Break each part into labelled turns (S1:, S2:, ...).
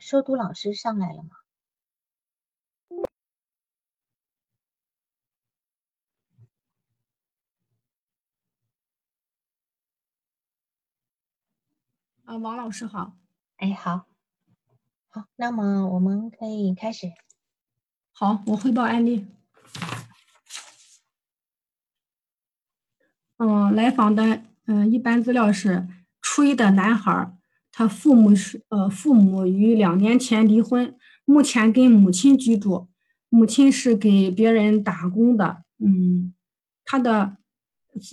S1: 收读老师上来了吗？
S2: 啊，王老师好。
S1: 哎，好，好，那么我们可以开始。
S2: 好，我汇报案例。嗯，来访的嗯，一般资料是初一的男孩儿。他父母是呃，父母于两年前离婚，目前跟母亲居住，母亲是给别人打工的。嗯，他的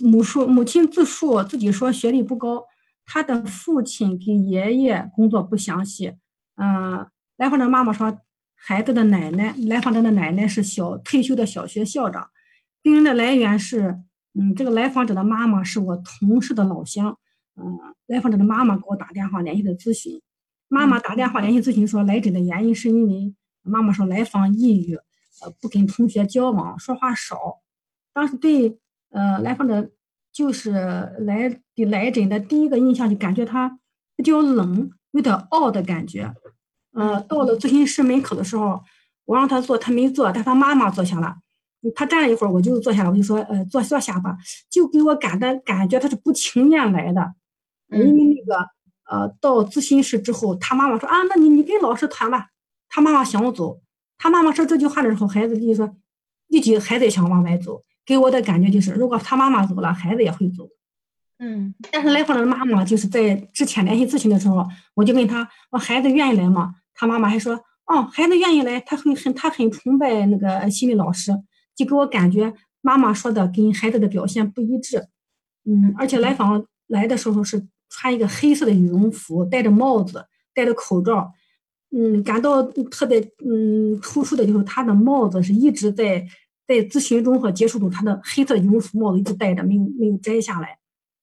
S2: 母说母亲自述自己说学历不高，他的父亲跟爷爷工作不详细。嗯，来访者妈妈说，孩子的奶奶，来访者的奶奶是小退休的小学校长。病人的来源是，嗯，这个来访者的妈妈是我同事的老乡。嗯，来访者的妈妈给我打电话联系的咨询，妈妈打电话联系咨询说来诊的原因是因为妈妈说来访抑郁，呃，不跟同学交往，说话少。当时对呃来访者就是来的来诊的第一个印象就感觉他比较冷，有点傲的感觉。呃，到了咨询室门口的时候，我让他坐，他没坐，但他妈妈坐下了。他站了一会儿，我就坐下了，我就说，呃，坐坐下吧，就给我感的感觉他是不情愿来的。因为那个呃，到咨询室之后，他妈妈说啊，那你你跟老师谈吧。他妈妈想走，他妈妈说这句话的时候，孩子就说，立即孩子也想往外走。给我的感觉就是，如果他妈妈走了，孩子也会走。
S1: 嗯，
S2: 但是来访者的妈妈就是在之前联系咨询的时候，我就问他，我孩子愿意来吗？他妈妈还说，哦，孩子愿意来，他很很他很崇拜那个心理老师，就给我感觉妈妈说的跟孩子的表现不一致。嗯，而且来访来的时候是。穿一个黑色的羽绒服，戴着帽子，戴着口罩，嗯，感到特别嗯突出的就是他的帽子是一直在在咨询中和接触中，他的黑色羽绒服帽子一直戴着，没有没有摘下来。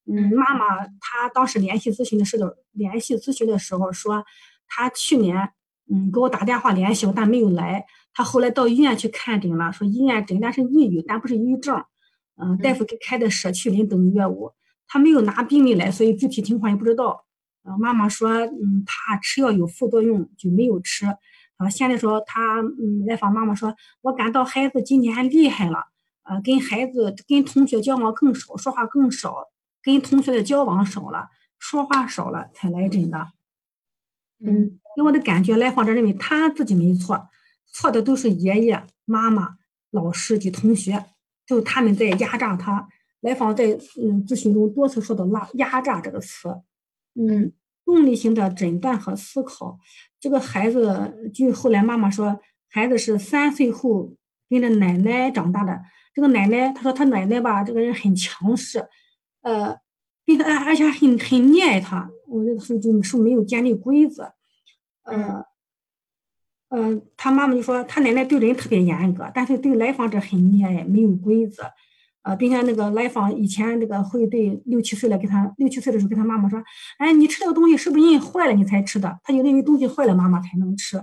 S2: 嗯，妈妈她当时联系咨询的时候，联系咨询的时候说，她去年嗯给我打电话联系我，但没有来。她后来到医院去看诊了，说医院诊断是抑郁，但不是抑郁症。嗯，大夫给开的舍曲林等药物。他没有拿病历来，所以具体情况也不知道。呃，妈妈说，嗯，怕吃药有副作用，就没有吃。啊，现在说他，嗯，来访妈妈说，我感到孩子今年厉害了，呃，跟孩子跟同学交往更少，说话更少，跟同学的交往少了，说话少了才来诊的。嗯，给我的感觉，来访者认为他自己没错，错的都是爷爷、妈妈、老师及同学，就他们在压榨他。来访在嗯咨询中多次说到“拉压榨”这个词，嗯，动力型的诊断和思考，这个孩子据后来妈妈说，孩子是三岁后跟着奶奶长大的。这个奶奶，她说她奶奶吧，这个人很强势，呃，对他而且很很溺爱他。我那个时候就是没有建立规则，呃，呃，他妈妈就说他奶奶对人特别严格，但是对来访者很溺爱，没有规则。啊，并且那个来访以前那个会对六七岁了，给他六七岁的时候跟他妈妈说：“哎，你吃这个东西是不是因为坏了你才吃的？”他就认为东西坏了妈妈才能吃。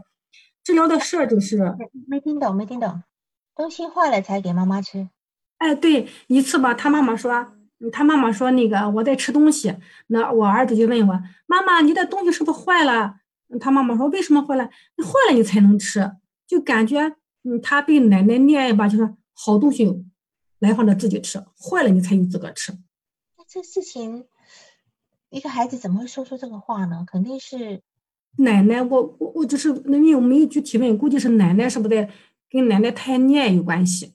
S2: 治疗的设置是
S1: 没听懂，没听懂，东西坏了才给妈妈吃。
S2: 哎，对，一次吧，他妈妈说，他妈妈说那个我在吃东西，那我儿子就问我：“妈妈，你的东西是不是坏了？”他妈妈说：“为什么坏了？坏了你才能吃。”就感觉嗯，他被奶奶溺爱吧，就是好东西。来访者自己吃坏了，你才有资格吃。
S1: 那这事情，一个孩子怎么会说出这个话呢？肯定是
S2: 奶奶，我我我就是那为我没有具体问，估计是奶奶是不是跟奶奶太溺爱有关系？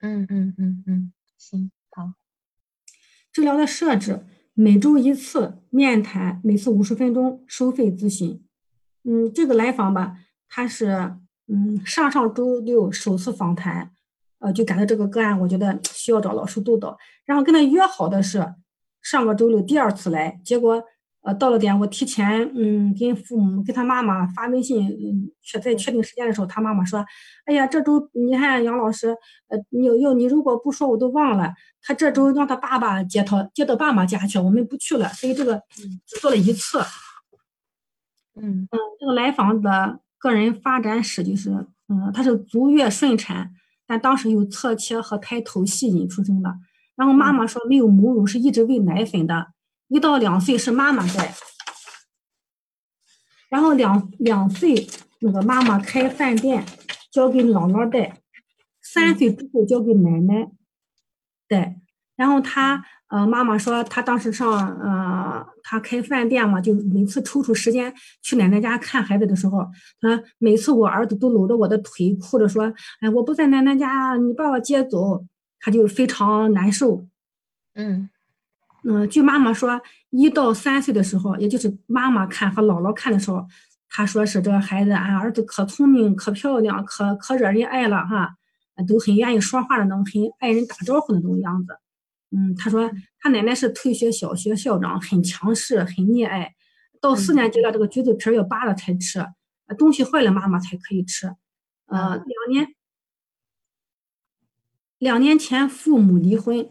S1: 嗯嗯嗯嗯，行好。
S2: 治疗的设置每周一次面谈，每次五十分钟，收费咨询。嗯，这个来访吧，他是嗯上上周六首次访谈。呃，就感到这个个案，我觉得 需要找老师督导。然后跟他约好的是上个周六第二次来，结果呃到了点，我提前嗯跟父母跟他妈妈发微信，嗯确在确定时间的时候，他妈妈说，哎呀，这周你看杨老师，呃你要你如果不说我都忘了，他这周让他爸爸接他接到爸妈家去，我们不去了，所以这个只做了一次。
S1: 嗯
S2: 嗯，这个来访的个人发展史就是，嗯，他是足月顺产，但当时有侧切和胎头吸引出生的。然后妈妈说没有母乳，是一直喂奶粉的。一到两岁是妈妈带，然后两两岁那个妈妈开饭店，交给姥姥带，三岁之后交给奶奶带。然后他呃，妈妈说他当时上呃，他开饭店嘛，就每次抽出时间去奶奶家看孩子的时候，他每次我儿子都搂着我的腿，哭着说：“哎，我不在奶奶家，你把我接走。”他就非常难受。
S1: 嗯
S2: 嗯，据妈妈说，一到三岁的时候，也就是妈妈看和姥姥看的时候，他说是这个孩子，俺儿子可聪明、可漂亮、可可惹人爱了哈，都很愿意说话的那种，很爱人打招呼的那种样子。嗯，他说他奶奶是退学小学校长，很强势，很溺爱。到四年级了，这个橘子皮要扒了才吃，东西坏了妈妈才可以吃。呃，两年。两年前父母离婚，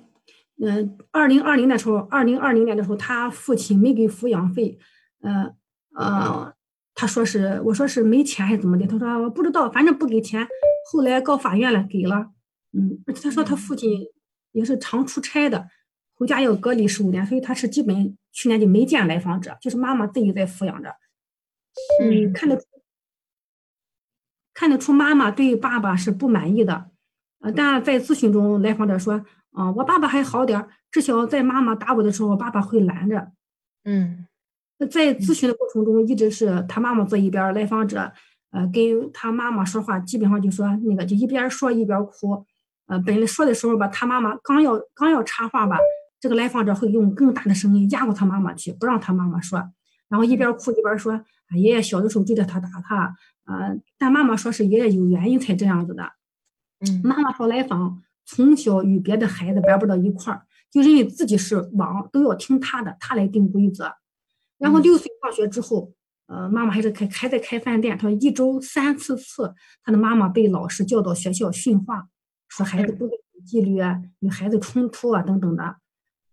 S2: 嗯，二零二零的时候，二零二零年的时候，他父亲没给抚养费，呃呃，他说是我说是没钱还是怎么的，他说我不知道，反正不给钱。后来告法院了，给了，嗯，而且他说他父亲也是常出差的，回家要隔离十五天，所以他是基本去年就没见来访者，就是妈妈自己在抚养着，嗯，看得出看得出妈妈对爸爸是不满意的。呃，但在咨询中，来访者说，啊，我爸爸还好点儿，至少在妈妈打我的时候，爸爸会拦着。
S1: 嗯，
S2: 在咨询的过程中，一直是他妈妈坐一边，来访者，呃，跟他妈妈说话，基本上就说那个就一边说一边哭。呃，本来说的时候吧，他妈妈刚要刚要插话吧，这个来访者会用更大的声音压过他妈妈去，不让他妈妈说，然后一边哭一边说，啊，爷爷小的时候追着他打他，呃，但妈妈说是爷爷有原因才这样子的。嗯妈妈说来访从小与别的孩子玩不到一块儿，就认为自己是王，都要听他的，他来定规则。然后六岁放学之后，呃，妈妈还是开还在开饭店。他说一周三次次，他的妈妈被老师叫到学校训话，说孩子不有纪律啊，与孩子冲突啊等等的。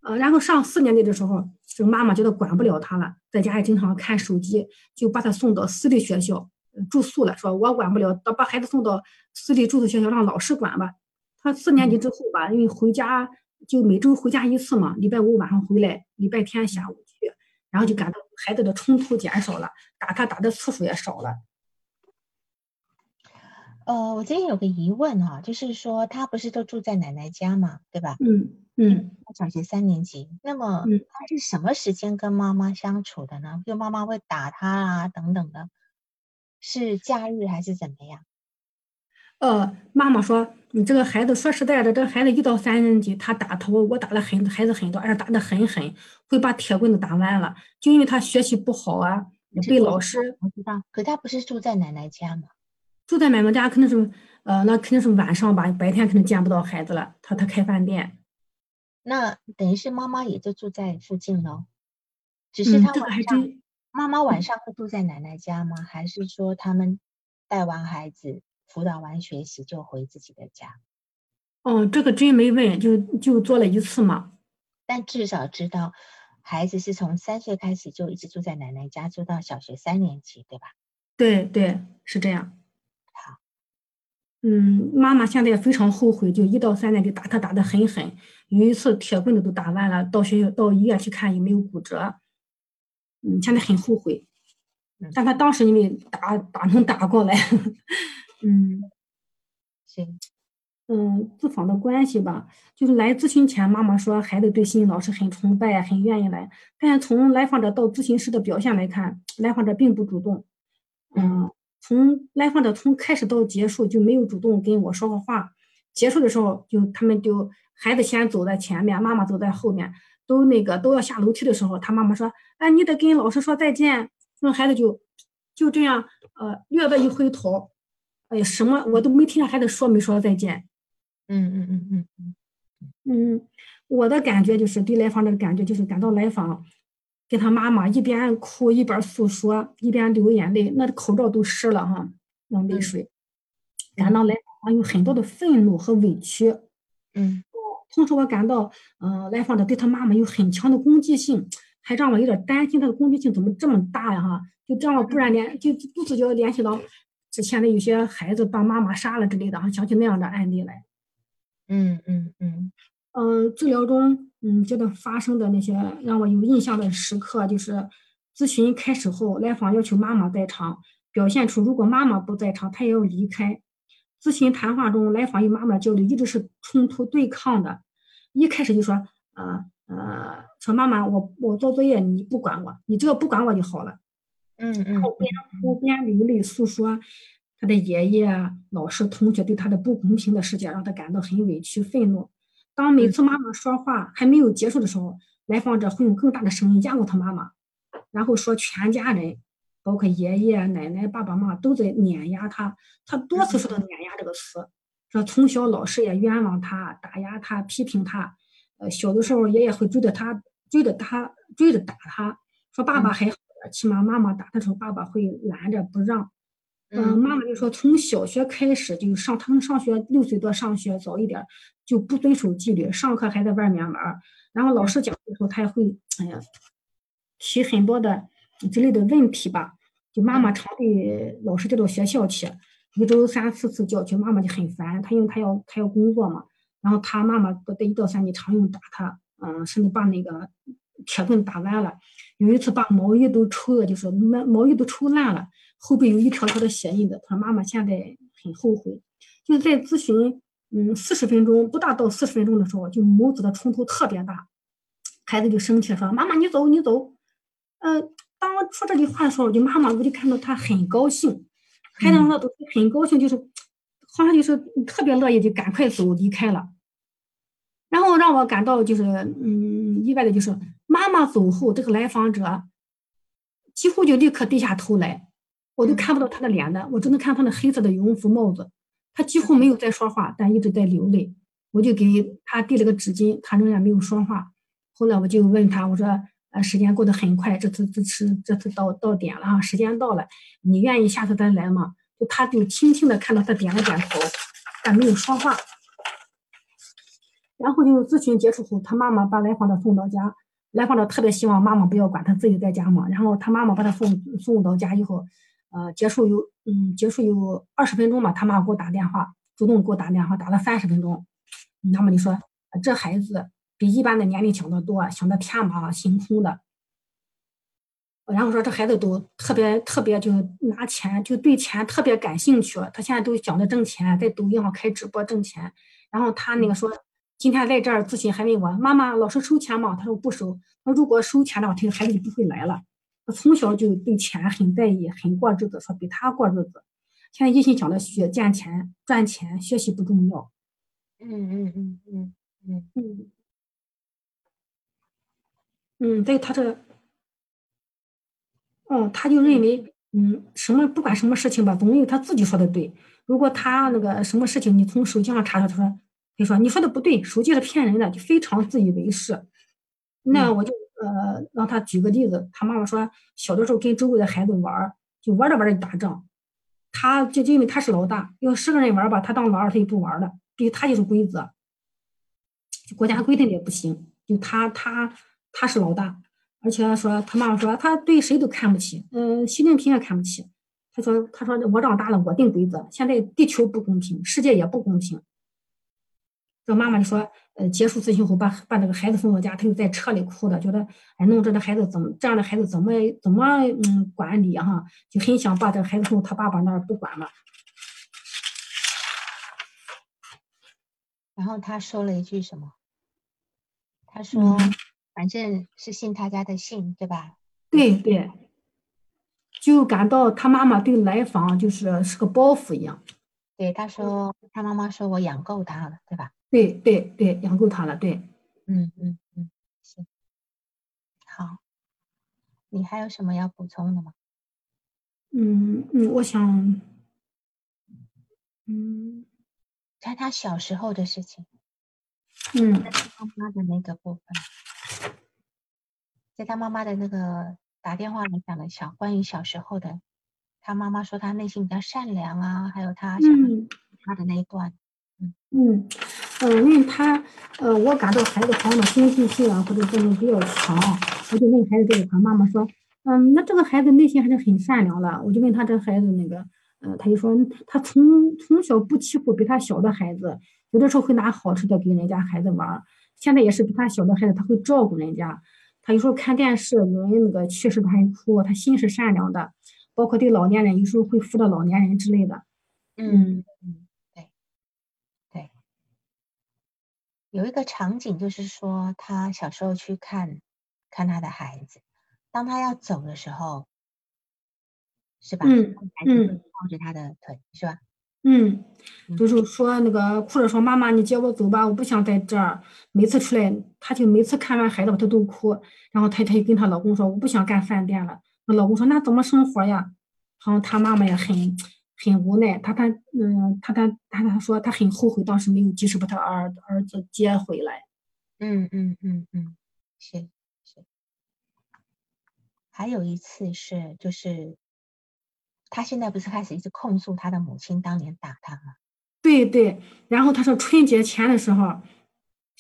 S2: 呃，然后上四年级的时候，这个妈妈觉得管不了他了，在家也经常看手机，就把他送到私立学校。住宿了，说我管不了，到把孩子送到私立住宿学校，让老师管吧。他四年级之后吧，因为回家就每周回家一次嘛，礼拜五晚上回来，礼拜天下午去，然后就感到孩子的冲突减少了，打他打的次数也少了。
S1: 呃，我这边有个疑问哈，就是说他不是都住在奶奶家嘛，对吧？
S2: 嗯嗯。
S1: 小学三年级，那么他是什么时间跟妈妈相处的呢？就妈妈会打他啊，等等的。是假日还是怎么样？
S2: 呃，妈妈说，你这个孩子说实在的，这个孩子一到三年级，他打头，我我打了很孩子很多，而且打的很狠，会把铁棍子打弯了，就因为他学习不好啊，被老师。
S1: 我知道，可他不是住在奶奶家吗？
S2: 住在奶奶家肯定是，呃，那肯定是晚上吧，白天肯定见不到孩子了。他他开饭店，
S1: 那等于是妈妈也就住在附近喽，只是他晚上。妈妈晚上会住在奶奶家吗？还是说他们带完孩子、辅导完学习就回自己的家？
S2: 哦，这个真没问，就就做了一次嘛。
S1: 但至少知道孩子是从三岁开始就一直住在奶奶家，住到小学三年级，对吧？
S2: 对对，是这样。
S1: 好，
S2: 嗯，妈妈现在非常后悔，就一到三年级打他打得很狠，有一次铁棍子都打烂了，到学校到医院去看也没有骨折。嗯，现在很后悔，但他当时因为打打能打过来，嗯，
S1: 行，
S2: 嗯，自访的关系吧，就是来咨询前，妈妈说孩子对心理老师很崇拜，很愿意来，但是从来访者到咨询师的表现来看，来访者并不主动，嗯，从来访者从开始到结束就没有主动跟我说过话，结束的时候就他们就孩子先走在前面，妈妈走在后面。都那个都要下楼梯的时候，他妈妈说：“哎，你得跟老师说再见。”那孩子就就这样，呃，略微一回头，哎呀，什么我都没听见孩子说没说再见。
S1: 嗯嗯嗯嗯嗯
S2: 嗯，我的感觉就是对来访者的感觉就是感到来访跟他妈妈一边哭一边诉说，一边流眼泪，那口罩都湿了哈，用泪水，感到来访有很多的愤怒和委屈。
S1: 嗯，
S2: 同时我感到，嗯，来访者对他妈妈有很强的攻击性，还让我有点担心他的攻击性怎么这么大呀哈，就这样不然联就不自觉联系到之前的有些孩子把妈妈杀了之类的哈，想起那样的案例来。
S1: 嗯嗯嗯。
S2: 嗯，治疗中，嗯，这段发生的那些让我有印象的时刻，就是咨询开始后，来访要求妈妈在场，表现出如果妈妈不在场，他也要离开。咨询谈话中，来访与妈妈交流一直是冲突对抗的，一开始就说，呃呃，说妈妈，我我做作业你不管我，你只要不管我就好了。
S1: 嗯嗯。后
S2: 边哭边流泪诉说他的爷爷、老师、同学对他的不公平的事件，让他感到很委屈、愤怒。当每次妈妈说话还没有结束的时候，来访者会用更大的声音压过他妈妈，然后说全家人，包括爷爷奶奶、爸爸妈妈都在碾压他。他多次说到“碾压”这个词，说从小老师也冤枉他、打压他、批评他。呃，小的时候爷爷会追着他、追着他、追着打他。说爸爸还好，起码妈妈打他时候，爸爸会拦着不让。嗯，妈妈就说从小学开始就上，他们上学六岁多上学早一点。就不遵守纪律，上课还在外面玩然后老师讲的时候，他也会哎呀提很多的之类的问题吧。就妈妈常被老师叫到学校去，一周三四次叫去，妈妈就很烦。他因为他要他要工作嘛，然后他妈妈在一到三级常用打他，嗯，甚至把那个铁棍打弯了。有一次把毛衣都抽的，就是毛毛衣都抽烂了，后背有一条条的血印的。他说妈妈现在很后悔，就在咨询。嗯，四十分钟不大到四十分钟的时候，就母子的冲突特别大，孩子就生气说：“妈妈，你走，你走。”呃，当说这句话的时候，就妈妈我就看到他很高兴，孩子那都很高兴，就是好像就是特别乐意，就赶快走离开了。然后让我感到就是嗯意外的就是，妈妈走后，这个来访者几乎就立刻低下头来，我都看不到他的脸的，我只能看他那黑色的羽绒服帽子。他几乎没有在说话，但一直在流泪。我就给他递了个纸巾，他仍然没有说话。后来我就问他，我说：“呃，时间过得很快，这次这次这次到到点了啊，时间到了，你愿意下次再来吗？”就他就轻轻的看到他点了点头，但没有说话。然后就咨询结束后，他妈妈把来访者送到家，来访者特别希望妈妈不要管他，自己在家嘛。然后他妈妈把他送送到家以后。呃，结束有嗯，结束有二十分钟吧，他妈给我打电话，主动给我打电话，打了三十分钟。那么你说，这孩子比一般的年龄小得多，想的天马行空的。然后说这孩子都特别特别，就拿钱，就对钱特别感兴趣。他现在都想着挣钱，在抖音上开直播挣钱。然后他那个说，今天在这儿咨询还问我妈妈，老师收钱吗？他说不收。他如果收钱的话，他孩子就不会来了。从小就对钱很在意，很过日子，说比他过日子。现在一心想着学赚钱、赚钱，学习不重要。
S1: 嗯嗯嗯嗯嗯嗯。
S2: 嗯，在他这，哦，他就认为，嗯，什么不管什么事情吧，总有他自己说的对。如果他那个什么事情，你从手机上查查，他说，他说你说的不对，手机是骗人的，就非常自以为是。那我就。呃，让他举个例子，他妈妈说，小的时候跟周围的孩子玩，就玩着玩着就打仗，他就因为他是老大，要十个人玩吧，他当老二他就不玩了，对他就是规则，就国家规定的也不行，就他他他是老大，而且说他妈妈说他对谁都看不起，嗯，习近平也看不起，他说他说我长大了我定规则，现在地球不公平，世界也不公平。这妈妈就说，呃，结束咨询后，把把那个孩子送到家，他就在车里哭的，觉得，哎，弄这个孩子怎么这样的孩子怎么怎么嗯管理哈，就很想把这个孩子送他爸爸那儿不管了。
S1: 然后他说了一句什么？他说，反正是信他家的信，对吧？
S2: 对对，就感到他妈妈对来访就是是个包袱一样。
S1: 对，他说他妈妈说我养够他了，对吧？
S2: 对对对，养够他了。对，
S1: 嗯嗯嗯，行，好，你还有什么要补充的吗？
S2: 嗯嗯，我想，嗯，
S1: 在他小时候的事情，
S2: 嗯，
S1: 在他妈妈的那个部分，在他妈妈的那个打电话来讲的小关于小时候的，他妈妈说他内心比较善良啊，还有他想他的那一段，
S2: 嗯嗯。嗯，因为他呃，我感到孩子好像攻击性啊或者这种比较强，我就问孩子这个，他妈妈说，嗯，那这个孩子内心还是很善良的，我就问他这孩子那个。呃，他就说他从从小不欺负比他小的孩子，有的时候会拿好吃的给人家孩子玩。现在也是比他小的孩子，他会照顾人家。他有时候看电视，有人那个去世他还哭，他心是善良的。包括对老年人，有时候会辅导老年人之类的。
S1: 嗯嗯，对对。有一个场景就是说，他小时候去看看他的孩子，当他要走的时候。是吧？
S2: 嗯嗯，
S1: 抱着他的腿是吧？
S2: 嗯，就是说那个哭着说：“妈妈，你接我走吧，我不想在这儿。”每次出来，他就每次看完孩子，他都哭。然后他他就跟他老公说：“我不想干饭店了。”那老公说：“那怎么生活呀？”然后他妈妈也很很无奈。他他嗯，他他他他说他很后悔当时没有及时把他儿儿子接回来。
S1: 嗯嗯嗯嗯，是是。还有一次是就是。他现在不是开始一直控诉他的母亲当年打他吗？
S2: 对对，然后他说春节前的时候，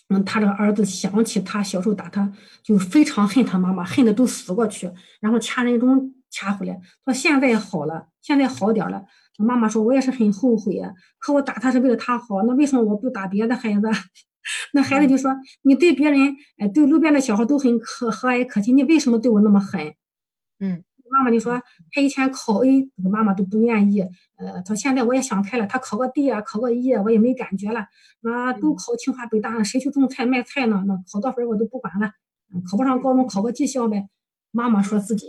S2: 嗯，他这个儿子想起他小时候打他，就非常恨他妈妈，恨的都死过去，然后掐人中掐回来。说现在好了，现在好点了。妈妈说，我也是很后悔，可我打他是为了他好，那为什么我不打别的孩子？那孩子就说，你对别人，哎，对路边的小孩都很可和蔼可亲，你为什么对我那么狠？
S1: 嗯。
S2: 妈妈就说，他以前考 A，这个妈妈都不愿意。呃，他现在我也想开了，他考个 D 啊，考个 E，我也没感觉了。啊，都考清华北大了，谁去种菜卖菜呢？那考多分我都不管了。考不上高中，考个技校呗。妈妈说自己，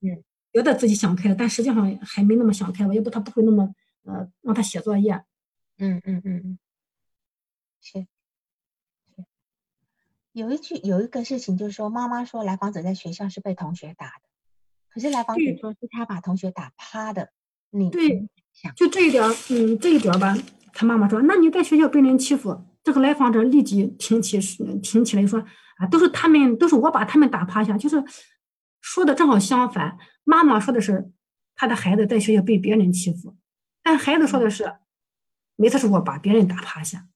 S2: 呃，觉得自己想开了，但实际上还没那么想开。吧，要不，他不会那么，呃，让他写作业。
S1: 嗯嗯嗯嗯，是。有一句有一个事情就是说，妈妈说来访者在学校是被同学打的。可是来访者说是他把同学打趴的，你
S2: 对，就这一点，嗯，这一点吧，他妈妈说，那你在学校被人欺负，这个来访者立即挺起挺起来说，啊，都是他们，都是我把他们打趴下，就是说的正好相反。妈妈说的是他的孩子在学校被别人欺负，但孩子说的是，每次是我把别人打趴下，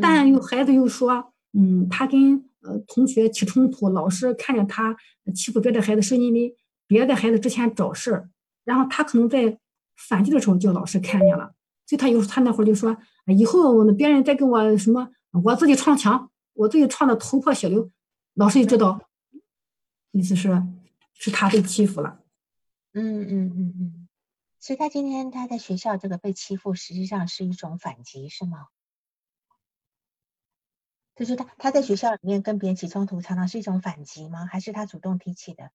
S2: 但有孩子又说，嗯，他跟呃同学起冲突，老师看见他欺负别的孩子，是因为。别的孩子之前找事儿，然后他可能在反击的时候叫老师看见了，所以他有时他那会儿就说：“以后别人再跟我什么，我自己撞墙，我自己撞的头破血流。”老师就知道，意思是是他被欺负了。
S1: 嗯嗯嗯嗯，所以他今天他在学校这个被欺负，实际上是一种反击，是吗？就是他他在学校里面跟别人起冲突，常常是一种反击吗？还是他主动提起的？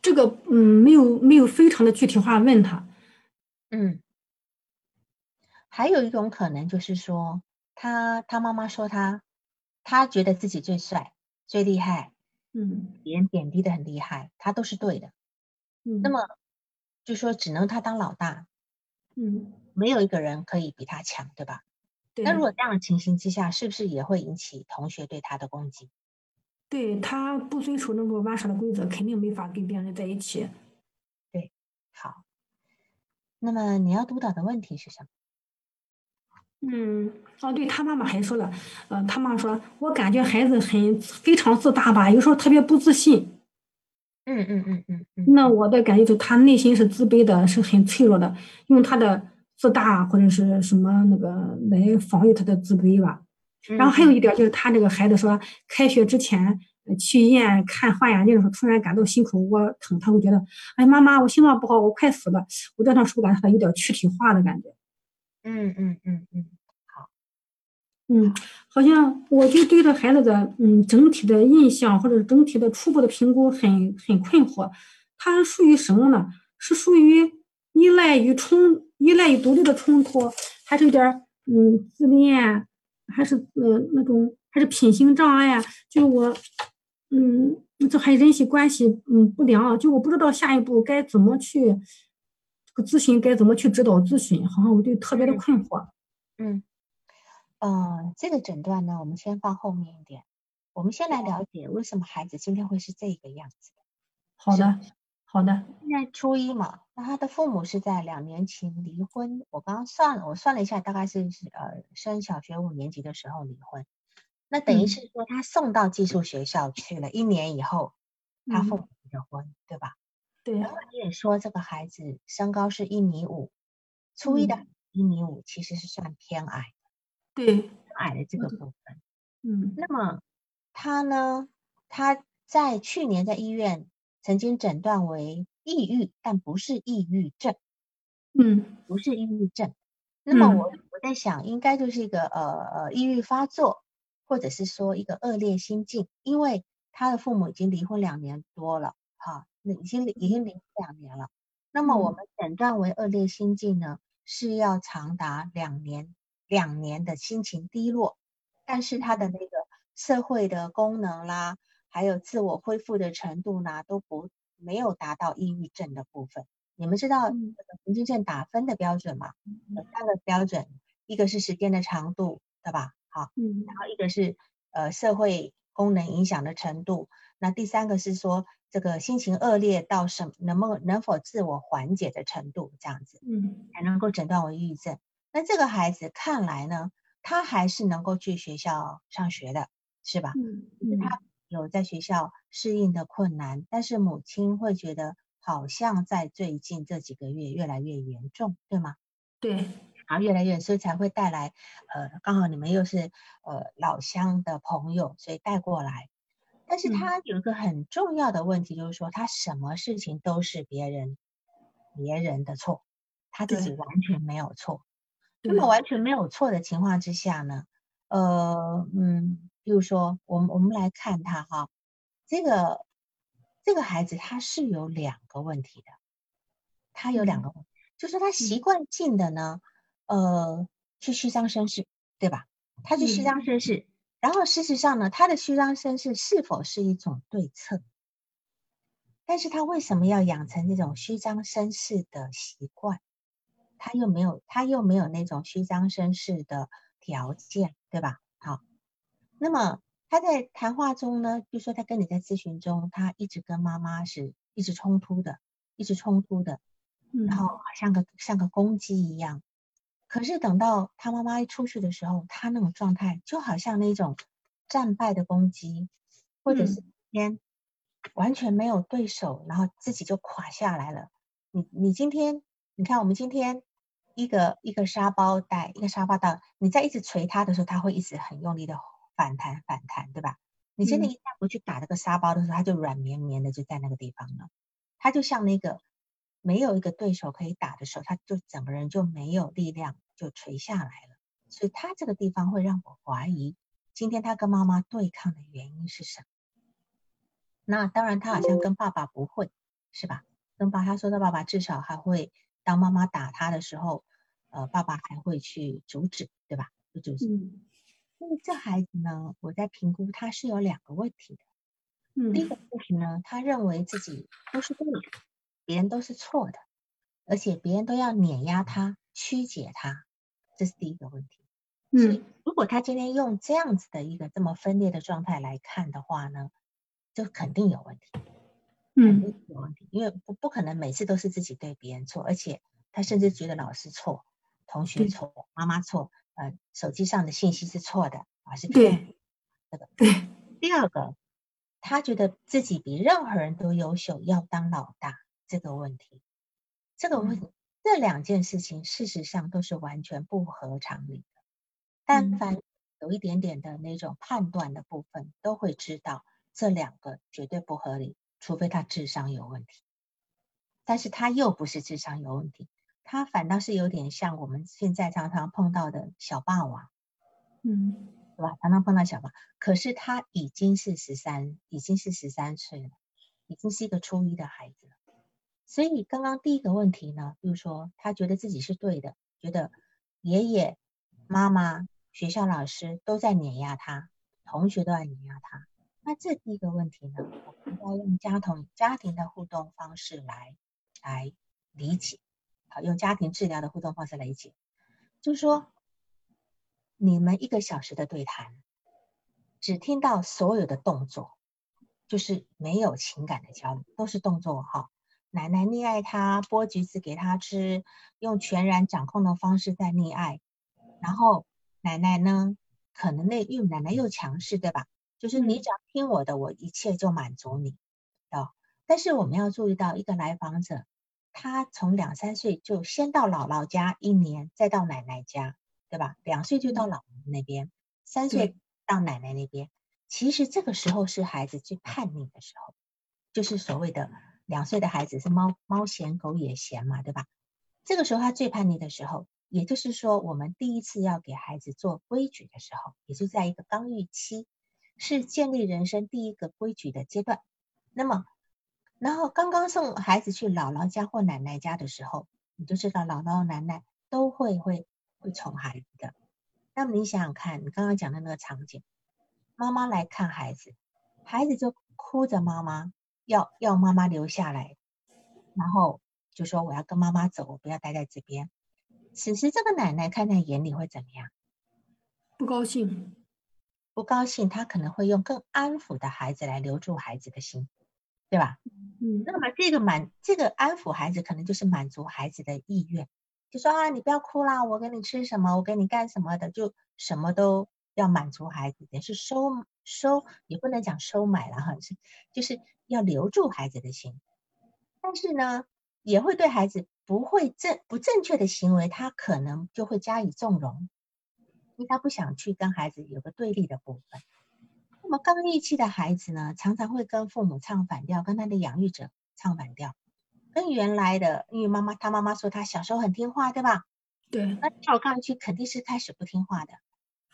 S2: 这个嗯，没有没有非常的具体化问他，
S1: 嗯，还有一种可能就是说，他他妈妈说他，他觉得自己最帅最厉害，
S2: 嗯，
S1: 别人贬低的很厉害，他都是对的，
S2: 嗯，
S1: 那么就说只能他当老大，
S2: 嗯，
S1: 没有一个人可以比他强，对吧？
S2: 对。
S1: 那如果这样的情形之下，是不是也会引起同学对他的攻击？
S2: 对他不遵守那种玩耍的规则，肯定没法跟别人在一起。
S1: 对，好。那么你要督导的问题是什么？
S2: 嗯，哦，对他妈妈还说了，呃，他妈说，我感觉孩子很非常自大吧，有时候特别不自信。
S1: 嗯嗯嗯嗯嗯。
S2: 那我的感觉就他内心是自卑的，是很脆弱的，用他的自大或者是什么那个来防御他的自卑吧。然后还有一点就是，他这个孩子说，开学之前去医院看换眼镜的时候，突然感到心口窝疼，他会觉得，哎，妈妈，我心脏不好，我快死了。我这趟是不是感觉他有点躯体化的感觉？
S1: 嗯嗯嗯嗯，好，
S2: 嗯，好像我就对这孩子的嗯整体的印象或者整体的初步的评估很很困惑。他属于什么呢？是属于依赖与冲依赖与独立的冲突，还是有点嗯自恋？还是呃那种还是品行障碍啊？就我，嗯，这还人际关系嗯不良，就我不知道下一步该怎么去咨询该怎么去指导咨询，好像我就特别的困惑。
S1: 嗯，呃，这个诊断呢，我们先放后面一点，我们先来了解为什么孩子今天会是这个样子。
S2: 好的，好的。
S1: 现在初一嘛，那他的父母是在两年前离婚。我刚刚算了，我算了一下，大概是呃升小学五年级的时候离婚。那等于是说他送到寄宿学校去了一年以后，他父母离的婚，对吧？
S2: 对。
S1: 然后你也说这个孩子身高是一米五，初一的一米五其实是算偏矮
S2: 的，对，
S1: 矮的这个部分。
S2: 嗯。
S1: 那么他呢？他在去年在医院。曾经诊断为抑郁，但不是抑郁症。
S2: 嗯，
S1: 不是抑郁症。那么我我在想，应该就是一个呃呃抑郁发作，或者是说一个恶劣心境，因为他的父母已经离婚两年多了，已经已经离婚两年了。那么我们诊断为恶劣心境呢，是要长达两年两年的心情低落，但是他的那个社会的功能啦。还有自我恢复的程度呢，都不没有达到抑郁症的部分。你们知道这个神经症打分的标准吗？有三个标准，一个是时间的长度，对吧？好，
S2: 嗯，
S1: 然后一个是呃社会功能影响的程度，那第三个是说这个心情恶劣到什能不能能否自我缓解的程度，这样子，
S2: 嗯，
S1: 才能够诊断为抑郁症。那这个孩子看来呢，他还是能够去学校上学的，是吧？
S2: 嗯，
S1: 他。有在学校适应的困难，但是母亲会觉得好像在最近这几个月越来越严重，对吗？
S2: 对，
S1: 然后越来越，所以才会带来，呃，刚好你们又是呃老乡的朋友，所以带过来。但是他有一个很重要的问题，就是说他什么事情都是别人别人的错，他自己完全没有错。那么完全没有错的情况之下呢？呃，嗯。比如说，我们我们来看他哈，这个这个孩子他是有两个问题的，他有两个问题，就是他习惯性的呢，呃，去虚张声势，对吧？他去虚张声势，然后事实上呢，他的虚张声势是否是一种对策？但是他为什么要养成这种虚张声势的习惯？他又没有，他又没有那种虚张声势的条件，对吧？好。那么他在谈话中呢，就说他跟你在咨询中，他一直跟妈妈是一直冲突的，一直冲突的，然后像个像个公鸡一样。可是等到他妈妈一出去的时候，他那种状态就好像那种战败的攻击，或者是天完全没有对手，然后自己就垮下来了。你你今天你看我们今天一个一个沙包袋，一个沙包袋，你在一直捶它的时候，它会一直很用力的。反弹反弹，对吧？你真的一旦不去打这个沙包的时候，它就软绵绵的就在那个地方了。它就像那个没有一个对手可以打的时候，他就整个人就没有力量，就垂下来了。所以他这个地方会让我怀疑，今天他跟妈妈对抗的原因是什么？那当然，他好像跟爸爸不会，是吧？跟爸他说的爸爸至少还会当妈妈打他的时候，呃，爸爸还会去阻止，对吧？去阻止。那么这孩子呢，我在评估他是有两个问题的。
S2: 嗯，
S1: 第一个问题呢，他认为自己都是对的，别人都是错的，而且别人都要碾压他、曲解他，这是第一个问题。
S2: 嗯，
S1: 如果他今天用这样子的一个这么分裂的状态来看的话呢，就肯定有问题。
S2: 嗯，
S1: 有问题，因为不不可能每次都是自己对别人错，而且他甚至觉得老师错、同学错、妈妈错。呃，手机上的信息是错的，啊是
S2: 对
S1: 这个。
S2: 对，
S1: 第二个，他觉得自己比任何人都优秀，要当老大这个问题，这个问这两件事情事实上都是完全不合常理的。但凡有一点点的那种判断的部分，都会知道这两个绝对不合理，除非他智商有问题。但是他又不是智商有问题。他反倒是有点像我们现在常常碰到的小霸王，
S2: 嗯，
S1: 对吧？常常碰到小霸，可是他已经是十三，已经是十三岁了，已经是一个初一的孩子了。所以刚刚第一个问题呢，就是说他觉得自己是对的，觉得爷爷、妈妈、学校老师都在碾压他，同学都在碾压他。那这第一个问题呢，我们要用家庭家庭的互动方式来来理解。好，用家庭治疗的互动方式来理解，就是说，你们一个小时的对谈，只听到所有的动作，就是没有情感的交流，都是动作哈。奶奶溺爱他，剥橘子给他吃，用全然掌控的方式在溺爱。然后奶奶呢，可能那因为奶奶又强势，对吧？就是你只要听我的，我一切就满足你。哦，但是我们要注意到，一个来访者，他从两三岁就先到姥姥家一年，再到奶奶家，对吧？两岁就到姥姥那边，三岁到奶奶那边。其实这个时候是孩子最叛逆的时候，就是所谓的。两岁的孩子是猫猫嫌狗也嫌嘛，对吧？这个时候他最叛逆的时候，也就是说，我们第一次要给孩子做规矩的时候，也就在一个刚预期，是建立人生第一个规矩的阶段。那么，然后刚刚送孩子去姥姥家或奶奶家的时候，你就知道姥姥奶奶都会会会宠孩子的。那么你想想看，你刚刚讲的那个场景，妈妈来看孩子，孩子就哭着妈妈。要要妈妈留下来，然后就说我要跟妈妈走，我不要待在这边。此时这个奶奶看在眼里会怎么样？
S2: 不高兴，
S1: 不高兴。她可能会用更安抚的孩子来留住孩子的心，对吧？
S2: 嗯。
S1: 那么这个满这个安抚孩子，可能就是满足孩子的意愿，就说啊，你不要哭啦，我给你吃什么，我给你干什么的，就什么都要满足孩子，也是收收，也不能讲收买了哈，是就是。要留住孩子的心，但是呢，也会对孩子不会正不正确的行为，他可能就会加以纵容，因为他不想去跟孩子有个对立的部分。那么刚预期的孩子呢，常常会跟父母唱反调，跟他的养育者唱反调，跟原来的，因为妈妈他妈妈说他小时候很听话，对吧？
S2: 对。
S1: 那跳刚预期肯定是开始不听话的。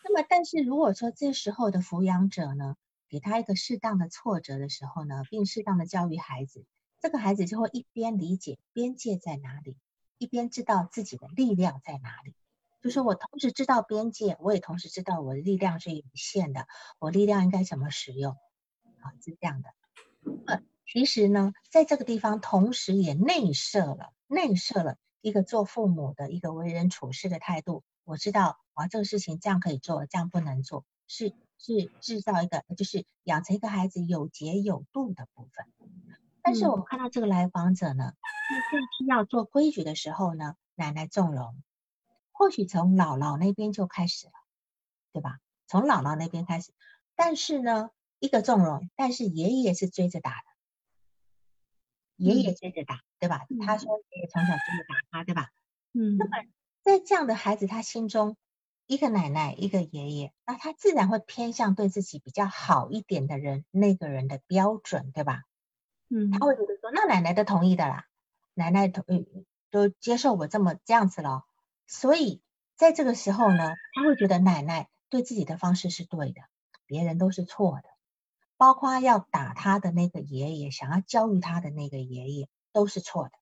S1: 那么，但是如果说这时候的抚养者呢？给他一个适当的挫折的时候呢，并适当的教育孩子，这个孩子就会一边理解边界在哪里，一边知道自己的力量在哪里。就是我同时知道边界，我也同时知道我的力量是有限的，我力量应该怎么使用啊？是这样的。呃，其实呢，在这个地方，同时也内设了内设了一个做父母的一个为人处事的态度。我知道啊，这个事情这样可以做，这样不能做，是。是制造一个，就是养成一个孩子有节有度的部分。但是我们看到这个来访者呢，在这批要做规矩的时候呢，奶奶纵容，或许从姥姥那边就开始了，对吧？从姥姥那边开始，但是呢，一个纵容，但是爷爷是追着打的，爷爷追着打，对吧？他说爷爷从小追着打他，对吧？
S2: 嗯。
S1: 那么在这样的孩子他心中。一个奶奶，一个爷爷，那他自然会偏向对自己比较好一点的人，那个人的标准，对吧？
S2: 嗯，
S1: 他会觉得说，那奶奶都同意的啦，奶奶同都接受我这么这样子了，所以在这个时候呢，他会觉得奶奶对自己的方式是对的，别人都是错的，包括要打他的那个爷爷，想要教育他的那个爷爷都是错的。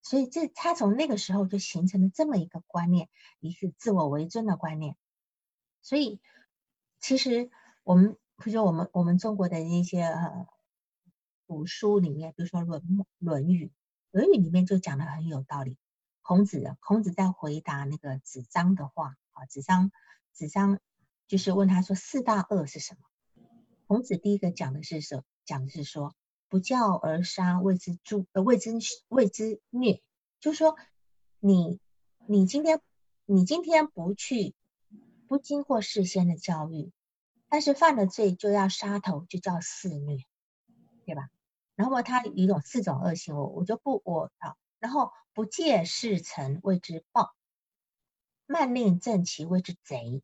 S1: 所以这他从那个时候就形成了这么一个观念，一个自我为尊的观念。所以其实我们，比如说我们我们中国的一些呃古书里面，比如说《论论语》，《论语》里面就讲的很有道理。孔子孔子在回答那个子张的话啊，子张子张就是问他说四大恶是什么？孔子第一个讲的是什讲的是说。不教而杀，谓之诛；呃，谓之谓之虐。就是说，你你今天你今天不去，不经过事先的教育，但是犯了罪就要杀头，就叫肆虐，对吧？然后他有一种四种恶行，我我就不我啊。然后不戒事成，谓之暴；慢令正其谓之贼。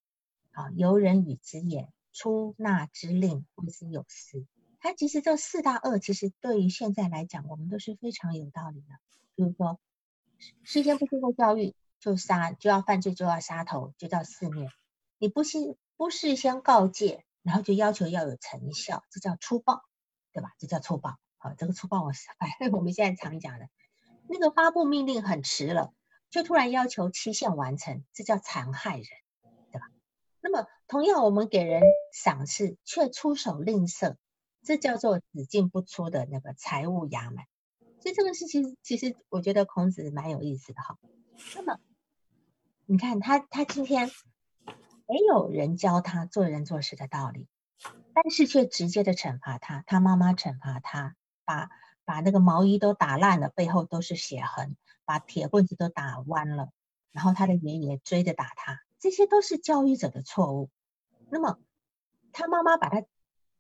S1: 啊，由人与之也，出纳之令，谓之有司。它其实这四大恶，其实对于现在来讲，我们都是非常有道理的。比如说，事先不经过教育就杀，就要犯罪就要杀头，就叫肆虐；你不先不事先告诫，然后就要求要有成效，这叫粗暴，对吧？这叫粗暴。好，这个粗暴我 反正我们现在常讲的，那个发布命令很迟了，就突然要求期限完成，这叫残害人，对吧？那么同样，我们给人赏赐却出手吝啬。这叫做只进不出的那个财务衙门，所以这个事情其实我觉得孔子蛮有意思的哈。那么你看他他今天没有人教他做人做事的道理，但是却直接的惩罚他，他妈妈惩罚他，把把那个毛衣都打烂了，背后都是血痕，把铁棍子都打弯了，然后他的爷爷追着打他，这些都是教育者的错误。那么他妈妈把他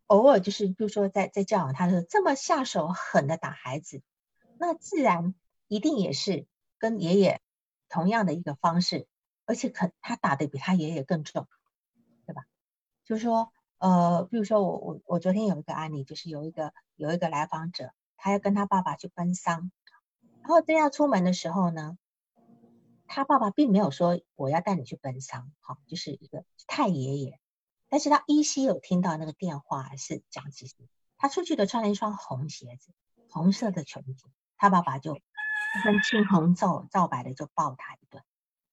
S1: 偶尔就是，比如说在在教养他的时候，这么下手狠的打孩子。那自然一定也是跟爷爷同样的一个方式，而且可他打的比他爷爷更重，对吧？就是说，呃，比如说我我我昨天有一个案例，就是有一个有一个来访者，他要跟他爸爸去奔丧，然后正要出门的时候呢，他爸爸并没有说我要带你去奔丧，好，就是一个太爷爷，但是他依稀有听到那个电话是讲，其实他出去的穿了一双红鞋子，红色的裙子。他爸爸就跟青红皂皂白的就抱他一顿，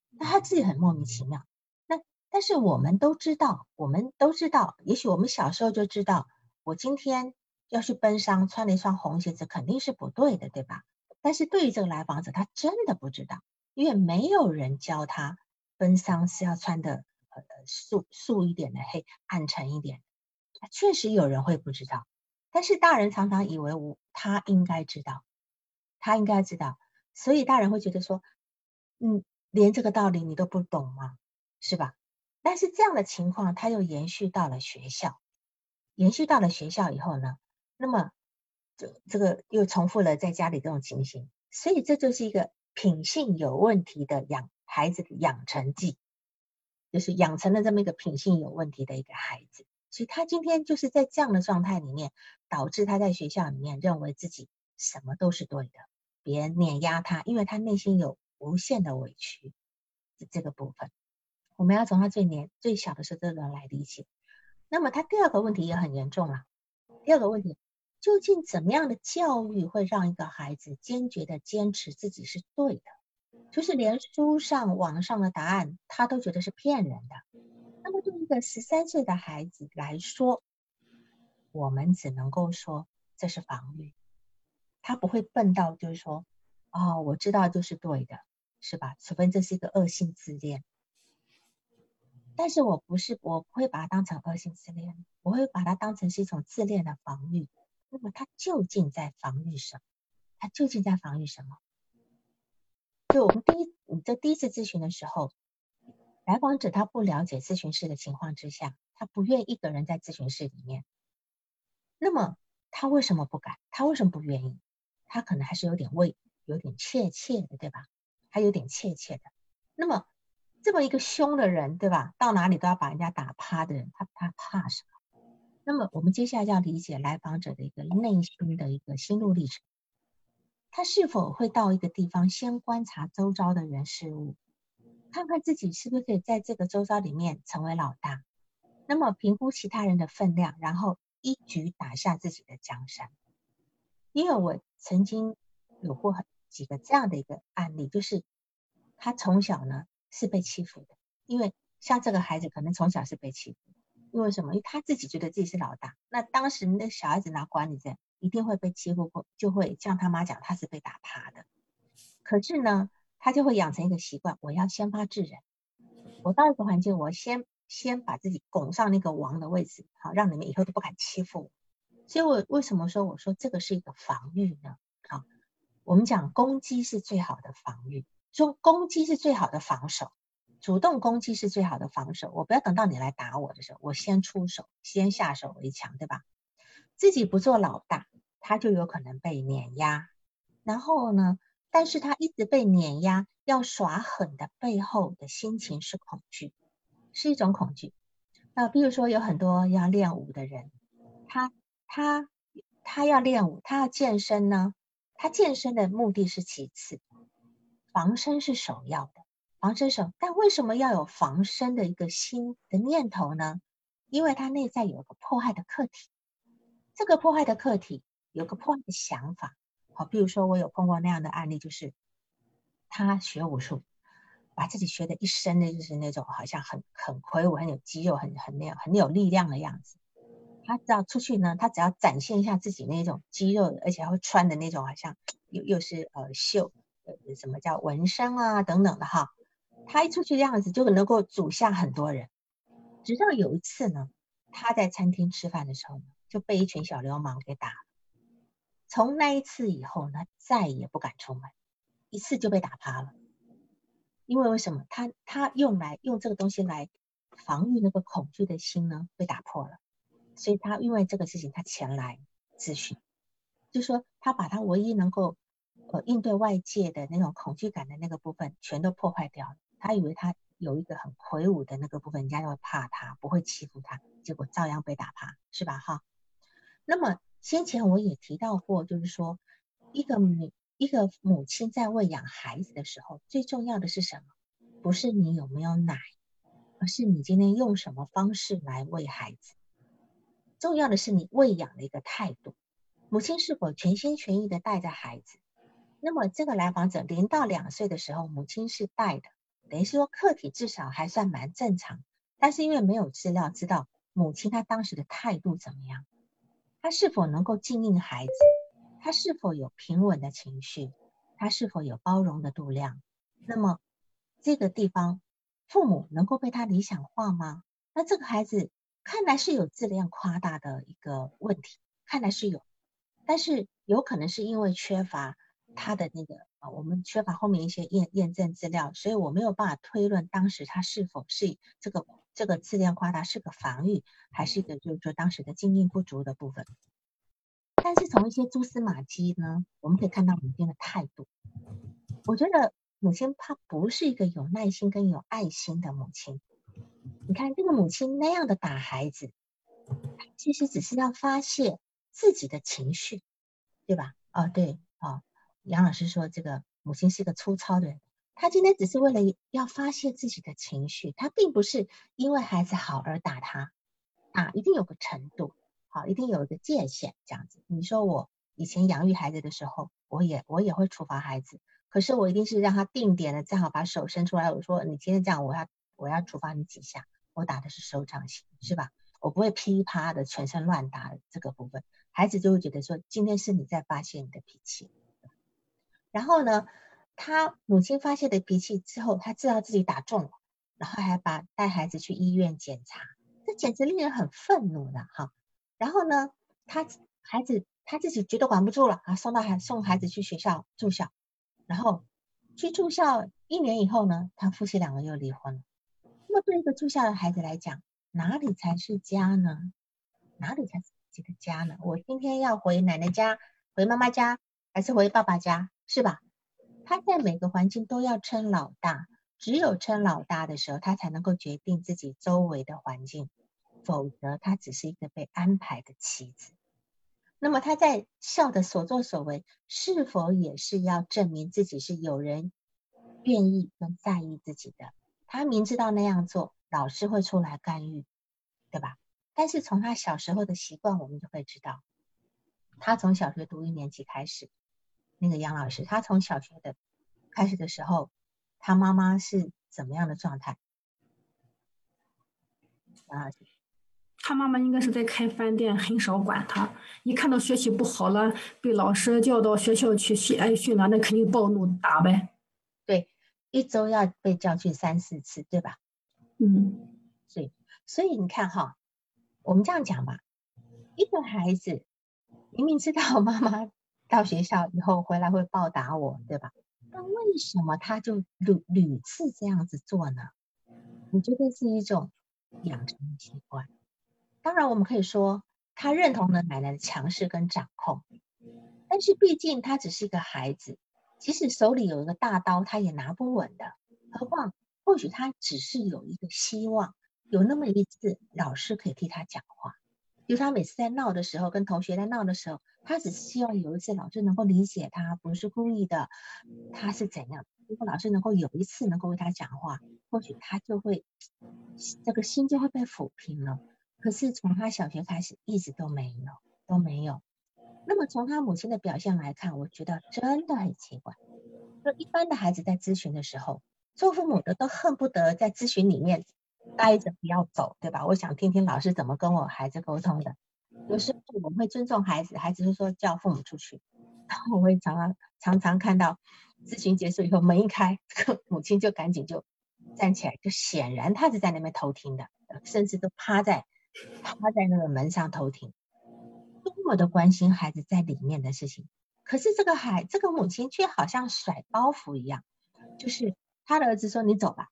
S1: 那他自己很莫名其妙。那但是我们都知道，我们都知道，也许我们小时候就知道，我今天要去奔丧，穿了一双红鞋子肯定是不对的，对吧？但是对于这个来访者，他真的不知道，因为没有人教他奔丧是要穿的呃素素一点的，黑暗沉一点。确实有人会不知道，但是大人常常以为我他应该知道。他应该知道，所以大人会觉得说，嗯，连这个道理你都不懂吗？是吧？但是这样的情况，他又延续到了学校，延续到了学校以后呢，那么这这个又重复了在家里这种情形，所以这就是一个品性有问题的养孩子的养成记，就是养成了这么一个品性有问题的一个孩子，所以他今天就是在这样的状态里面，导致他在学校里面认为自己什么都是对的。别人碾压他，因为他内心有无限的委屈，这个部分，我们要从他最年最小的时候这个来理解。那么他第二个问题也很严重了。第二个问题，究竟怎么样的教育会让一个孩子坚决的坚持自己是对的？就是连书上网上的答案他都觉得是骗人的。那么对一个十三岁的孩子来说，我们只能够说这是防御。他不会笨到就是说，哦，我知道就是对的，是吧？除非这是一个恶性自恋，但是我不是，我不会把它当成恶性自恋，我会把它当成是一种自恋的防御。那么他究竟在防御什么？他究竟在防御什么？就我们第一，你在第一次咨询的时候，来访者他不了解咨询室的情况之下，他不愿一个人在咨询室里面。那么他为什么不敢？他为什么不愿意？他可能还是有点畏，有点怯怯的，对吧？还有点怯怯的。那么，这么一个凶的人，对吧？到哪里都要把人家打趴的人，他他怕什么？那么，我们接下来要理解来访者的一个内心的一个心路历程。他是否会到一个地方，先观察周遭的人事物，看看自己是不是可以在这个周遭里面成为老大？那么，评估其他人的分量，然后一举打下自己的江山。因为我曾经有过很几个这样的一个案例，就是他从小呢是被欺负的，因为像这个孩子可能从小是被欺负，因为什么？因为他自己觉得自己是老大，那当时那小孩子拿管理证，一定会被欺负过，就会像他妈讲他是被打趴的。可是呢，他就会养成一个习惯，我要先发制人，我到一个环境，我先先把自己拱上那个王的位置，好，让你们以后都不敢欺负我。所以，我为什么说我说这个是一个防御呢？好，我们讲攻击是最好的防御，说攻击是最好的防守，主动攻击是最好的防守。我不要等到你来打我的时候，我先出手，先下手为强，对吧？自己不做老大，他就有可能被碾压。然后呢，但是他一直被碾压，要耍狠的背后的心情是恐惧，是一种恐惧。那比如说，有很多要练武的人，他。他他要练武，他要健身呢。他健身的目的是其次，防身是首要的。防身首，但为什么要有防身的一个心的念头呢？因为他内在有个迫害的客体，这个迫害的客体有个迫害的想法。好，比如说我有碰过那样的案例，就是他学武术，把自己学的一身的就是那种好像很很魁梧、很有肌肉、很很那样很有力量的样子。他只要出去呢，他只要展现一下自己那种肌肉，而且还会穿的那种好像又又是呃秀，呃什么叫纹身啊等等的哈。他一出去的样子就能够阻吓很多人。直到有一次呢，他在餐厅吃饭的时候呢，就被一群小流氓给打了。从那一次以后呢，再也不敢出门，一次就被打趴了。因为为什么？他他用来用这个东西来防御那个恐惧的心呢，被打破了。所以他因为这个事情，他前来咨询，就说他把他唯一能够呃应对外界的那种恐惧感的那个部分全都破坏掉了。他以为他有一个很魁梧的那个部分，人家要怕他，不会欺负他，结果照样被打趴，是吧？哈。那么先前我也提到过，就是说一个母一个母亲在喂养孩子的时候，最重要的是什么？不是你有没有奶，而是你今天用什么方式来喂孩子。重要的是你喂养的一个态度，母亲是否全心全意的带着孩子？那么这个来访者零到两岁的时候，母亲是带的，等于说客体至少还算蛮正常。但是因为没有资料知道母亲她当时的态度怎么样，他是否能够静应孩子，他是否有平稳的情绪，他是否有包容的度量？那么这个地方，父母能够被他理想化吗？那这个孩子。看来是有质量夸大的一个问题，看来是有，但是有可能是因为缺乏他的那个啊，我们缺乏后面一些验验证资料，所以我没有办法推论当时他是否是这个这个质量夸大是个防御，还是一个就是说当时的经验不足的部分。但是从一些蛛丝马迹呢，我们可以看到母亲的态度。我觉得母亲她不是一个有耐心跟有爱心的母亲。你看这个母亲那样的打孩子，其实只是要发泄自己的情绪，对吧？哦，对，哦，杨老师说这个母亲是一个粗糙的人，他今天只是为了要发泄自己的情绪，他并不是因为孩子好而打他，啊，一定有个程度，好，一定有一个界限，这样子。你说我以前养育孩子的时候，我也我也会处罚孩子，可是我一定是让他定点的，正好把手伸出来，我说你今天这样，我要。我要处罚你几下，我打的是手掌型，是吧？我不会噼啪的全身乱打这个部分，孩子就会觉得说今天是你在发泄你的脾气。然后呢，他母亲发泄的脾气之后，他知道自己打中了，然后还把带孩子去医院检查，这简直令人很愤怒的哈。然后呢，他孩子他自己觉得管不住了啊，送到孩送孩子去学校住校，然后去住校一年以后呢，他夫妻两个又离婚了。那么对一个住校的孩子来讲，哪里才是家呢？哪里才是自己的家呢？我今天要回奶奶家、回妈妈家，还是回爸爸家，是吧？他在每个环境都要称老大，只有称老大的时候，他才能够决定自己周围的环境，否则他只是一个被安排的棋子。那么他在校的所作所为，是否也是要证明自己是有人愿意跟在意自己的？他明知道那样做，老师会出来干预，对吧？但是从他小时候的习惯，我们就会知道，他从小学读一年级开始，那个杨老师，他从小学的开始的时候，他妈妈是怎么样的状态？
S2: 啊，他妈妈应该是在开饭店，很少管他。一看到学习不好了，被老师叫到学校去训训了，那肯定暴怒打呗。
S1: 对一周要被教训三四次，对吧？
S2: 嗯，
S1: 所以所以你看哈，我们这样讲吧，一个孩子明明知道妈妈到学校以后回来会报答我，对吧？那为什么他就屡屡次这样子做呢？我觉得是一种养成习惯。当然，我们可以说他认同了奶奶的强势跟掌控，但是毕竟他只是一个孩子。即使手里有一个大刀，他也拿不稳的。何况，或许他只是有一个希望，有那么一次老师可以替他讲话。就他每次在闹的时候，跟同学在闹的时候，他只是希望有一次老师能够理解他，不是故意的。他是怎样？如果老师能够有一次能够为他讲话，或许他就会这个心就会被抚平了。可是从他小学开始，一直都没有，都没有。那么从他母亲的表现来看，我觉得真的很奇怪。就一般的孩子在咨询的时候，做父母的都恨不得在咨询里面待着不要走，对吧？我想听听老师怎么跟我孩子沟通的。有时候我们会尊重孩子，孩子就说叫父母出去。然后我会常常常常看到咨询结束以后门一开，母亲就赶紧就站起来，就显然她是在那边偷听的，甚至都趴在趴在那个门上偷听，多么的关心孩子在里面的事情。可是这个孩这个母亲却好像甩包袱一样，就是他的儿子说你走吧，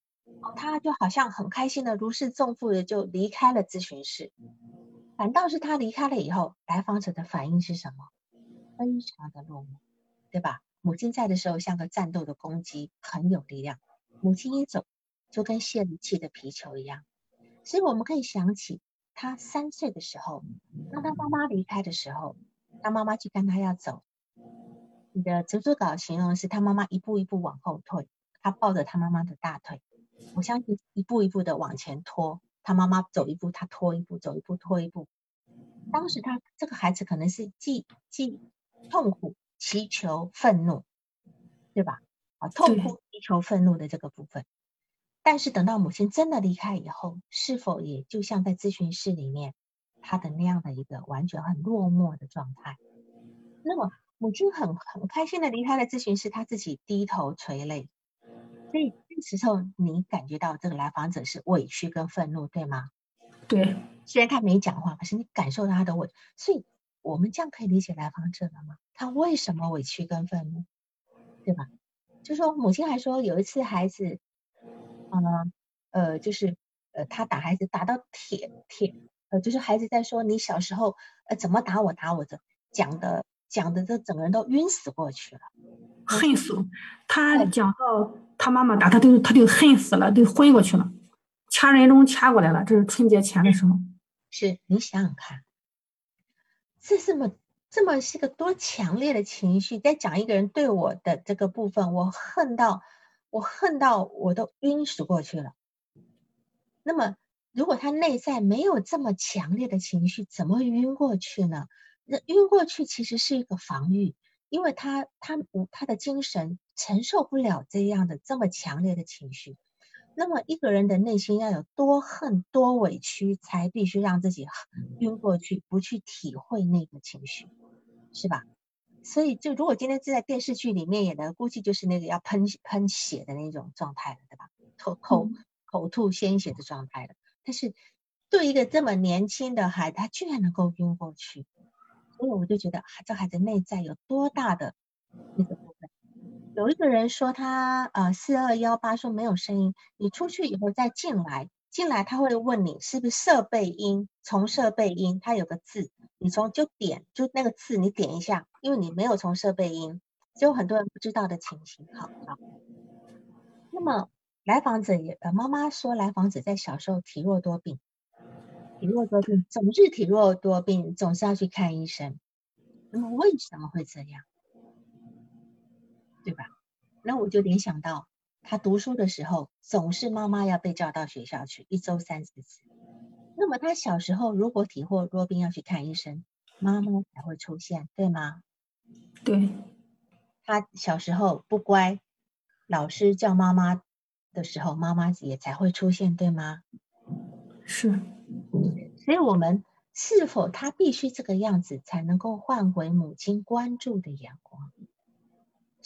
S1: 他就好像很开心的如释重负的就离开了咨询室。反倒是他离开了以后，来访者的反应是什么？非常的落寞，对吧？母亲在的时候像个战斗的公鸡，很有力量。母亲一走，就跟泄了气的皮球一样。所以我们可以想起他三岁的时候，当他妈妈离开的时候，他妈妈去跟他要走。你的逐字稿形容是他妈妈一步一步往后退，他抱着他妈妈的大腿，我相信一步一步的往前拖。他妈妈走一步，他拖一步，走一步拖一步。当时他这个孩子可能是既既痛苦、祈求、愤怒，对吧？啊，痛苦、祈求、愤怒的这个部分。但是等到母亲真的离开以后，是否也就像在咨询室里面他的那样的一个完全很落寞的状态？那么母亲很很开心的离开了咨询室，他自己低头垂泪。所以这时候，你感觉到这个来访者是委屈跟愤怒，对吗？
S2: 对。
S1: 虽然他没讲话，可是你感受到他的委。所以，我们这样可以理解来访者了吗？他为什么委屈跟愤怒，对吧？就说母亲还说有一次孩子，嗯呃，就是呃，他打孩子打到铁铁，呃，就是孩子在说你小时候呃怎么打我打我的，讲的讲的这整个人都晕死过去了，
S2: 恨死了。他讲到。他妈妈打他，都他就恨死了，都昏过去了，掐人中掐过来了。这是春节前的时候。
S1: 是你想想看，这这么这么是个多强烈的情绪，在讲一个人对我的这个部分，我恨到我恨到我都晕死过去了。那么，如果他内在没有这么强烈的情绪，怎么会晕过去呢？那晕过去其实是一个防御。因为他他他的精神承受不了这样的这么强烈的情绪，那么一个人的内心要有多恨多委屈，才必须让自己晕过去，不去体会那个情绪，是吧？所以就如果今天是在电视剧里面演的，估计就是那个要喷喷血的那种状态了，对吧？口口口吐鲜血的状态了。但是对一个这么年轻的孩子，他居然能够晕过去。所以我就觉得，这孩子内在有多大的？有一个人说他呃四二幺八说没有声音，你出去以后再进来，进来他会问你是不是设备音，从设备音，它有个字，你从就点就那个字你点一下，因为你没有从设备音，就很多人不知道的情形。好，好。那么来访者也呃妈妈说来访者在小时候体弱多病。体弱多病，总是体弱多病，总是要去看医生。那么为什么会这样？对吧？那我就联想到他读书的时候，总是妈妈要被叫到学校去，一周三四次。那么他小时候如果体弱多病要去看医生，妈妈才会出现，对吗？
S2: 对。
S1: 他小时候不乖，老师叫妈妈的时候，妈妈也才会出现，对吗？
S2: 是。
S1: 所以，我们是否他必须这个样子才能够换回母亲关注的眼光？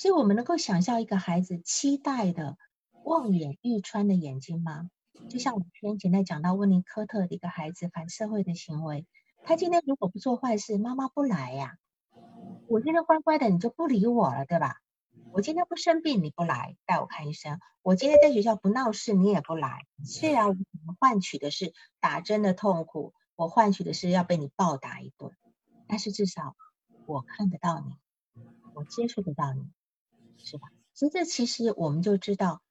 S1: 所以我们能够想象一个孩子期待的望眼欲穿的眼睛吗？就像我先前在讲到温尼科特的一个孩子反社会的行为，他今天如果不做坏事，妈妈不来呀，我今天乖乖的，你就不理我了，对吧？我今天不生病，你不来带我看医生。我今天在学校不闹事，你也不来。虽然我们换取的是打针的痛苦，我换取的是要被你暴打一顿，但是至少我看得到你，我接触得到你，是吧？所以这其实我们就知道，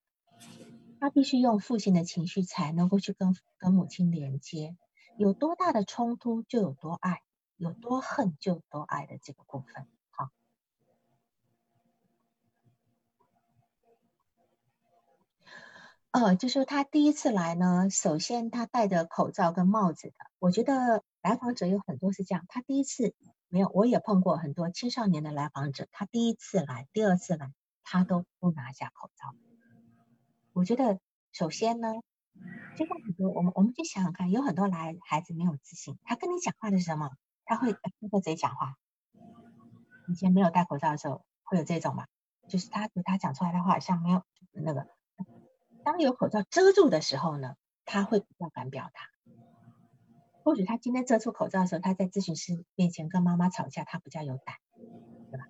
S1: 他必须用父亲的情绪才能够去跟跟母亲连接。有多大的冲突，就有多爱；有多恨，就有多爱的这个部分。呃，就是他第一次来呢，首先他戴着口罩跟帽子的。我觉得来访者有很多是这样，他第一次没有，我也碰过很多青少年的来访者，他第一次来，第二次来，他都不拿下口罩。我觉得首先呢，就像很多我们我们去想想看，有很多来孩子没有自信，他跟你讲话的时候，他会闭着嘴讲话，以前没有戴口罩的时候会有这种嘛？就是他他讲出来的话好像没有那个，当有口罩遮住的时候呢，他会比较敢表达。或许他今天遮住口罩的时候，他在咨询师面前跟妈妈吵架，他比较有胆，对吧？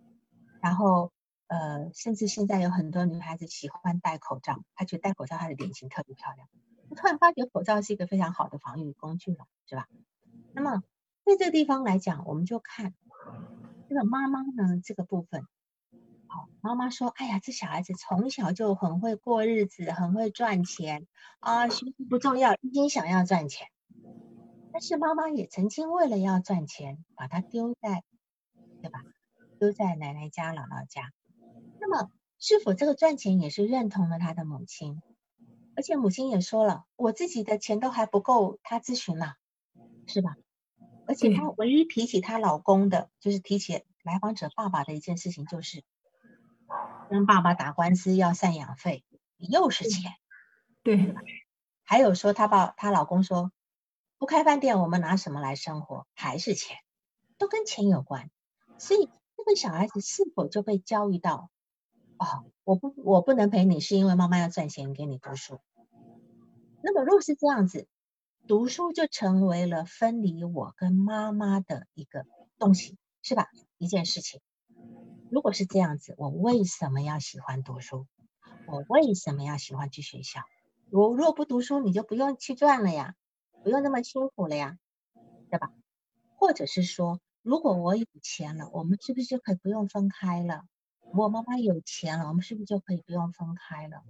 S1: 然后呃，甚至现在有很多女孩子喜欢戴口罩，她觉得戴口罩她的脸型特别漂亮。突然发觉口罩是一个非常好的防御工具了，是吧？那么在这个地方来讲，我们就看这个妈妈呢这个部分。好，妈妈说：“哎呀，这小孩子从小就很会过日子，很会赚钱啊，学习不重要，一心想要赚钱。但是妈妈也曾经为了要赚钱，把他丢在，对吧？丢在奶奶家、姥姥家。是否这个赚钱也是认同了他的母亲？而且母亲也说了，我自己的钱都还不够他咨询了，是吧？而且她唯一提起她老公的，就是提起来访者爸爸的一件事情，就是。”跟爸爸打官司要赡养费，又是钱，
S2: 对。
S1: 还有说她爸她老公说不开饭店，我们拿什么来生活？还是钱，都跟钱有关。所以这个小孩子是否就被教育到，哦，我不我不能陪你，是因为妈妈要赚钱给你读书。那么若是这样子，读书就成为了分离我跟妈妈的一个东西，是吧？一件事情。如果是这样子，我为什么要喜欢读书？我为什么要喜欢去学校？我若不读书，你就不用去赚了呀，不用那么辛苦了呀，对吧？或者是说，如果我有钱了，我们是不是就可以不用分开了？我妈妈有钱了，我们是不是就可以不用分开了？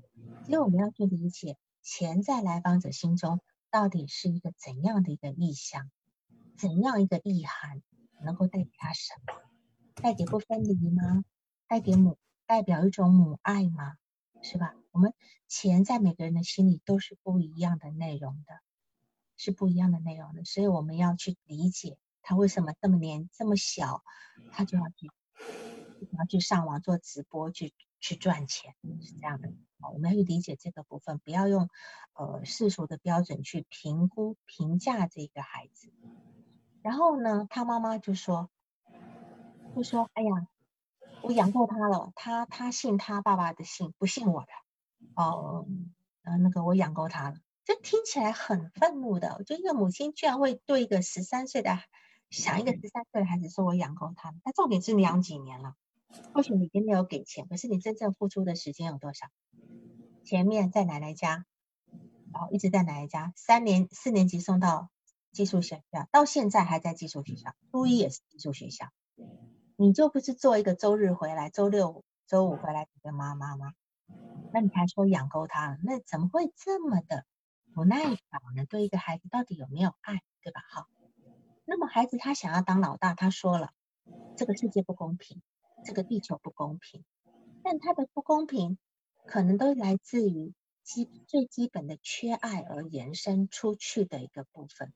S1: 所以我们要去理解，钱在来访者心中到底是一个怎样的一个意象，怎样一个意涵，能够带给他什么？带给不分离吗？带给母代表一种母爱吗？是吧？我们钱在每个人的心里都是不一样的内容的，是不一样的内容的，所以我们要去理解他为什么这么年这么小，他就要去要去上网做直播去去赚钱，是这样的。我们要去理解这个部分，不要用呃世俗的标准去评估评价这个孩子。然后呢，他妈妈就说。就说：“哎呀，我养过他了，他他信他爸爸的信，不信我的。哦，呃，那个我养过他了，这听起来很愤怒的。我觉得一个母亲居然会对一个十三岁的想一个十三岁的孩子说我养够他，但重点是你养几年了？或许你并没有给钱，可是你真正付出的时间有多少？前面在奶奶家，然后一直在奶奶家，三年四年级送到寄宿学校，到现在还在寄宿学校，初一也是寄宿学校。”你就不是做一个周日回来，周六、周五回来的妈妈吗？那你还说养够他了，那怎么会这么的不耐烦呢？对一个孩子到底有没有爱，对吧？好，那么孩子他想要当老大，他说了，这个世界不公平，这个地球不公平，但他的不公平可能都来自于基最基本的缺爱而延伸出去的一个部分。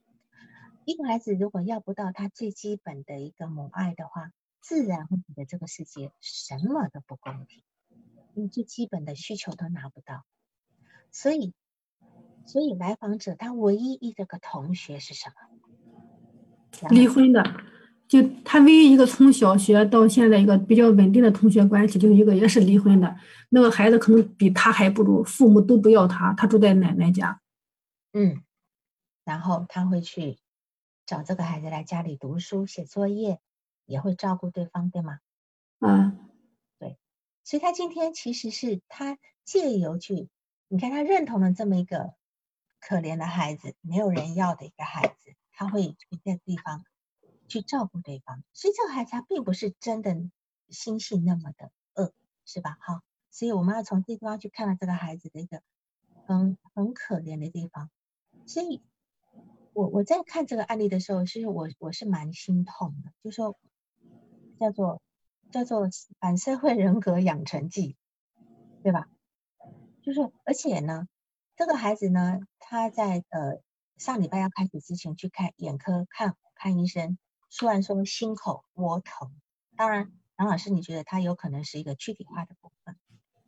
S1: 一个孩子如果要不到他最基本的一个母爱的话，自然会觉得这个世界什么都不公平，因为最基本的需求都拿不到，所以，所以来访者他唯一一个同学是什么？
S2: 离婚的，就他唯一一个从小学到现在一个比较稳定的同学关系，就是一个也是离婚的，那个孩子可能比他还不如，父母都不要他，他住在奶奶家。
S1: 嗯，然后他会去找这个孩子来家里读书写作业。也会照顾对方，对吗？
S2: 嗯，
S1: 对，所以他今天其实是他借由去，你看他认同了这么一个可怜的孩子，没有人要的一个孩子，他会去在地方去照顾对方，所以这个孩子他并不是真的心性那么的恶，是吧？好，所以我们要从这地方去看到这个孩子的一个很很可怜的地方，所以我我在看这个案例的时候，其实我我是蛮心痛的，就说。叫做叫做反社会人格养成记，对吧？就是而且呢，这个孩子呢，他在呃上礼拜要开始之前去看眼科看看医生，虽然说心口窝疼。当然，杨老师，你觉得他有可能是一个躯体化的部分？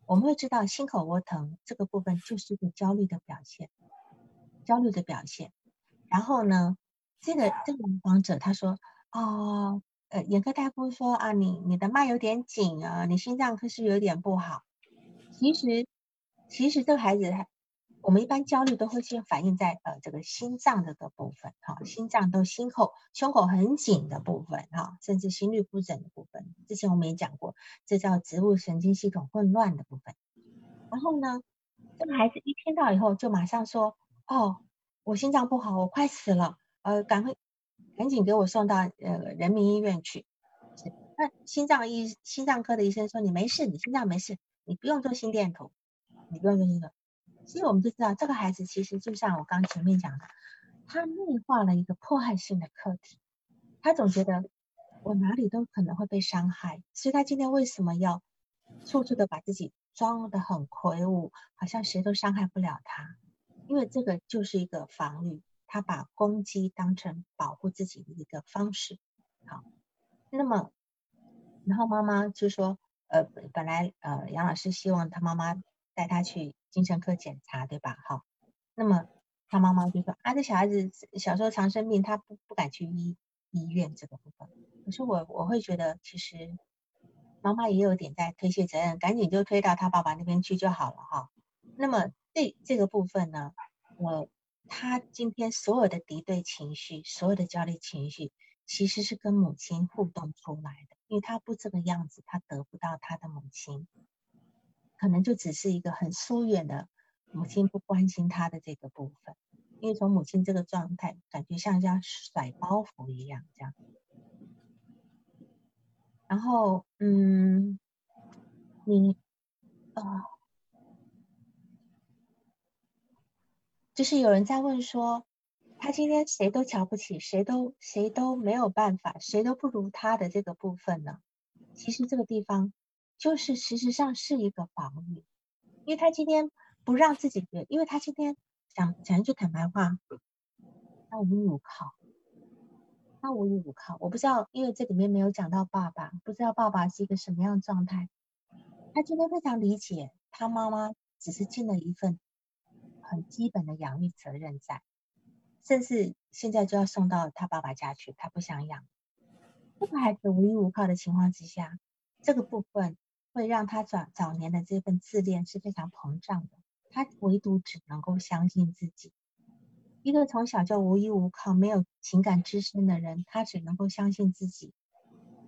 S1: 我们会知道心口窝疼这个部分就是一个焦虑的表现，焦虑的表现。然后呢，这个这个访者他说哦。呃，眼科大夫说啊，你你的脉有点紧啊，你心脏可是有点不好。其实，其实这个孩子他，我们一般焦虑都会先反映在呃这个心脏这个部分，哈，心脏都心口胸口很紧的部分，哈，甚至心律不整的部分。之前我们也讲过，这叫植物神经系统混乱的部分。然后呢，这个孩子一听到以后，就马上说，哦，我心脏不好，我快死了，呃，赶快赶紧给我送到呃人民医院去。那心脏医心脏科的医生说，你没事，你心脏没事。你不用做心电图，你不用做心电图。其实我们就知道，这个孩子其实就像我刚前面讲的，他内化了一个迫害性的课题。他总觉得我哪里都可能会被伤害，所以他今天为什么要处处的把自己装的很魁梧，好像谁都伤害不了他？因为这个就是一个防御，他把攻击当成保护自己的一个方式。好，那么然后妈妈就说。呃，本来呃，杨老师希望他妈妈带他去精神科检查，对吧？好，那么他妈妈就说啊，这小孩子小时候常生病，他不不敢去医医院这个部分。可是我我会觉得，其实妈妈也有点在推卸责任，赶紧就推到他爸爸那边去就好了哈。那么这这个部分呢，我他今天所有的敌对情绪，所有的焦虑情绪，其实是跟母亲互动出来的。因为他不这个样子，他得不到他的母亲，可能就只是一个很疏远的母亲不关心他的这个部分。因为从母亲这个状态，感觉像像甩包袱一样这样。然后，嗯，你啊，就是有人在问说。他今天谁都瞧不起，谁都谁都没有办法，谁都不如他的这个部分呢？其实这个地方就是事实上是一个防御，因为他今天不让自己觉，因为他今天讲讲一句坦白话，他无依无靠，他无依无靠。我不知道，因为这里面没有讲到爸爸，不知道爸爸是一个什么样的状态。他今天非常理解他妈妈只是尽了一份很基本的养育责任在。甚至现在就要送到他爸爸家去，他不想养。这个孩子无依无靠的情况之下，这个部分会让他早早年的这份自恋是非常膨胀的。他唯独只能够相信自己。一个从小就无依无靠、没有情感支撑的人，他只能够相信自己。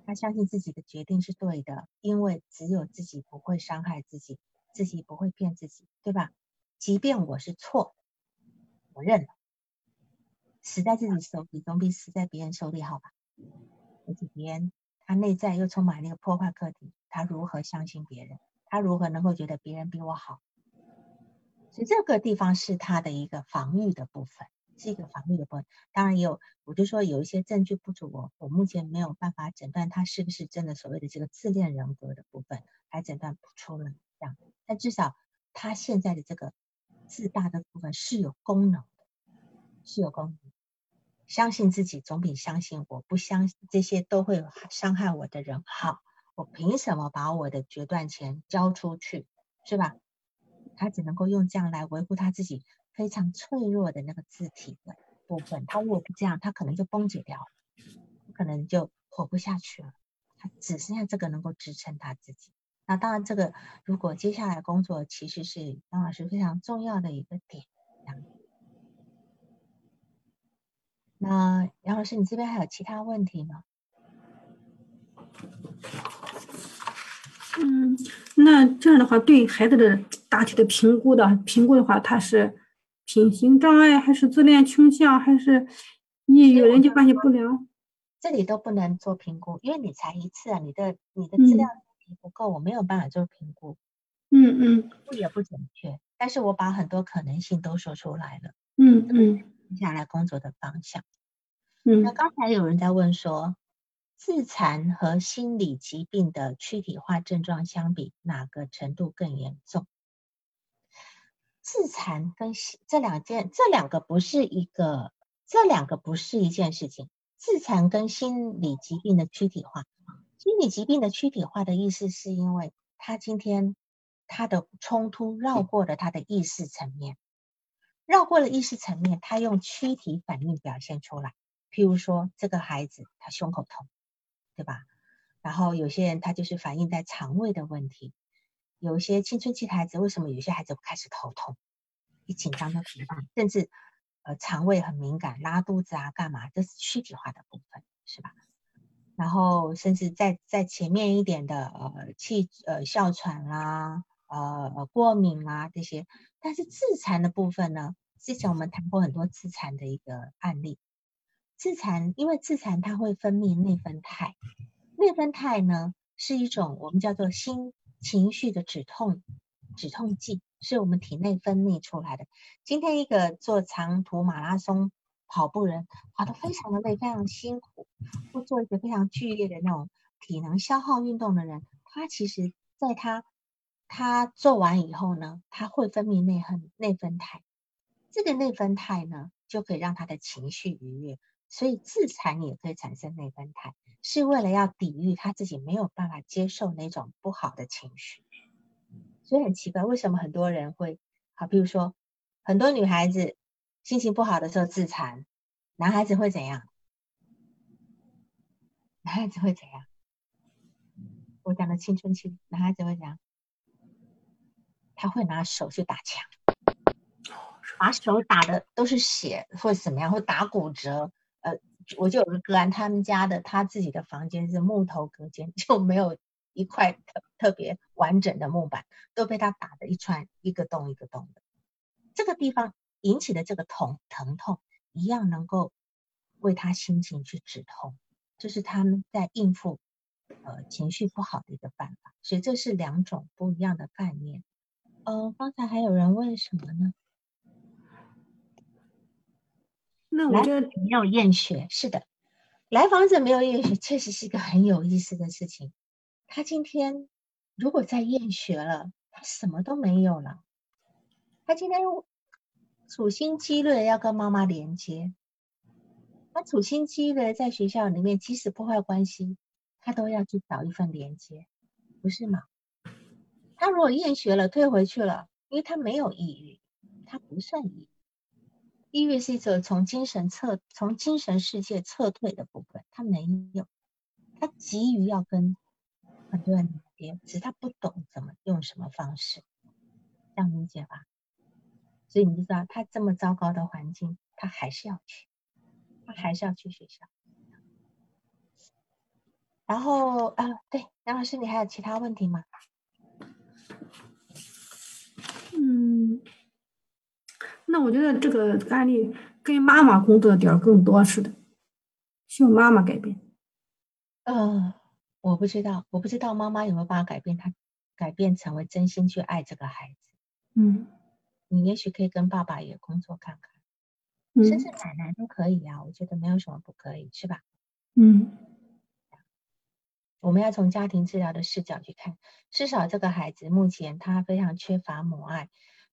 S1: 他相信自己的决定是对的，因为只有自己不会伤害自己，自己不会骗自己，对吧？即便我是错，我认了。死在自己手里总比死在别人手里好吧？而且别人他内在又充满那个破坏课题，他如何相信别人？他如何能够觉得别人比我好？所以这个地方是他的一个防御的部分，是一个防御的部分。当然也有，我就说有一些证据不足，我我目前没有办法诊断他是不是真的所谓的这个自恋人格的部分，还诊断不出来这样。但至少他现在的这个自大的部分是有功能的。是有功能，相信自己总比相信我不相信这些都会伤害我的人好。我凭什么把我的决断权交出去，是吧？他只能够用这样来维护他自己非常脆弱的那个字体的部分。他如果不这样，他可能就崩解掉了，可能就活不下去了。他只剩下这个能够支撑他自己。那当然，这个如果接下来工作其实是张老师非常重要的一个点。那杨老师，你这边还有其他问题吗？
S2: 嗯，那这样的话，对孩子的大体的评估的评估的话，他是品行障碍，还是自恋倾向，还是抑郁、人际关系不良？
S1: 这里都不能做评估，因为你才一次啊，你的你的资料不够，我没有办法做评估。
S2: 嗯嗯，
S1: 也不准确，但是我把很多可能性都说出来了。
S2: 嗯嗯。
S1: 接下来工作的方向。
S2: 嗯，
S1: 那刚才有人在问说，自残和心理疾病的躯体化症状相比，哪个程度更严重？自残跟这两件，这两个不是一个，这两个不是一件事情。自残跟心理疾病的躯体化，心理疾病的躯体化的意思是因为他今天他的冲突绕过了他的意识层面。绕过了意识层面，他用躯体反应表现出来。譬如说，这个孩子他胸口痛，对吧？然后有些人他就是反映在肠胃的问题，有一些青春期的孩子为什么有些孩子开始头痛，一紧张就头痛，甚至呃肠胃很敏感，拉肚子啊干嘛，这是躯体化的部分，是吧？然后甚至在在前面一点的呃气呃哮喘啦，呃过敏啦这些，但是自残的部分呢，之前我们谈过很多自残的一个案例，自残因为自残它会分泌内分肽，内分肽呢是一种我们叫做心情绪的止痛止痛剂，是我们体内分泌出来的。今天一个做长途马拉松。跑步人跑得非常的累，非常辛苦，或做一个非常剧烈的那种体能消耗运动的人，他其实在他他做完以后呢，他会分泌内分内分肽，这个内分肽呢就可以让他的情绪愉悦，所以自残也可以产生内分肽，是为了要抵御他自己没有办法接受那种不好的情绪，所以很奇怪，为什么很多人会好，比如说很多女孩子。心情不好的时候自残，男孩子会怎样？男孩子会怎样？我讲的青春期，男孩子会怎样？他会拿手去打墙，把手打的都是血，或者怎么样，会打骨折。我就有个个案，他们家的他自己的房间是木头隔间，就没有一块特特别完整的木板，都被他打的一串一个洞一个洞的。这个地方。引起的这个痛疼痛，一样能够为他心情去止痛，这是他们在应付呃情绪不好的一个办法。所以这是两种不一样的概念。呃，刚才还有人问什么呢？
S2: 那我觉得
S1: 没有验血，是的，来访者没有验血，确实是一个很有意思的事情。他今天如果在验血了，他什么都没有了。他今天。处心积虑的要跟妈妈连接，他处心积虑的在学校里面，即使破坏关系，他都要去找一份连接，不是吗？他如果厌学了，退回去了，因为他没有抑郁，他不算抑郁。抑郁是一种从精神撤、从精神世界撤退的部分，他没有，他急于要跟很多人连，只是他不懂怎么用什么方式，这样理解吧？所以你就知道，他这么糟糕的环境，他还是要去，他还是要去学校。然后啊，对，杨老师，你还有其他问题吗？
S2: 嗯，那我觉得这个案例跟妈妈工作的点更多似的，需要妈妈改变。
S1: 呃，我不知道，我不知道妈妈有没有办法改变他，改变成为真心去爱这个孩子。
S2: 嗯。
S1: 你也许可以跟爸爸也工作看看，甚至奶奶都可以啊，我觉得没有什么不可以，是吧？
S2: 嗯，
S1: 我们要从家庭治疗的视角去看，至少这个孩子目前他非常缺乏母爱，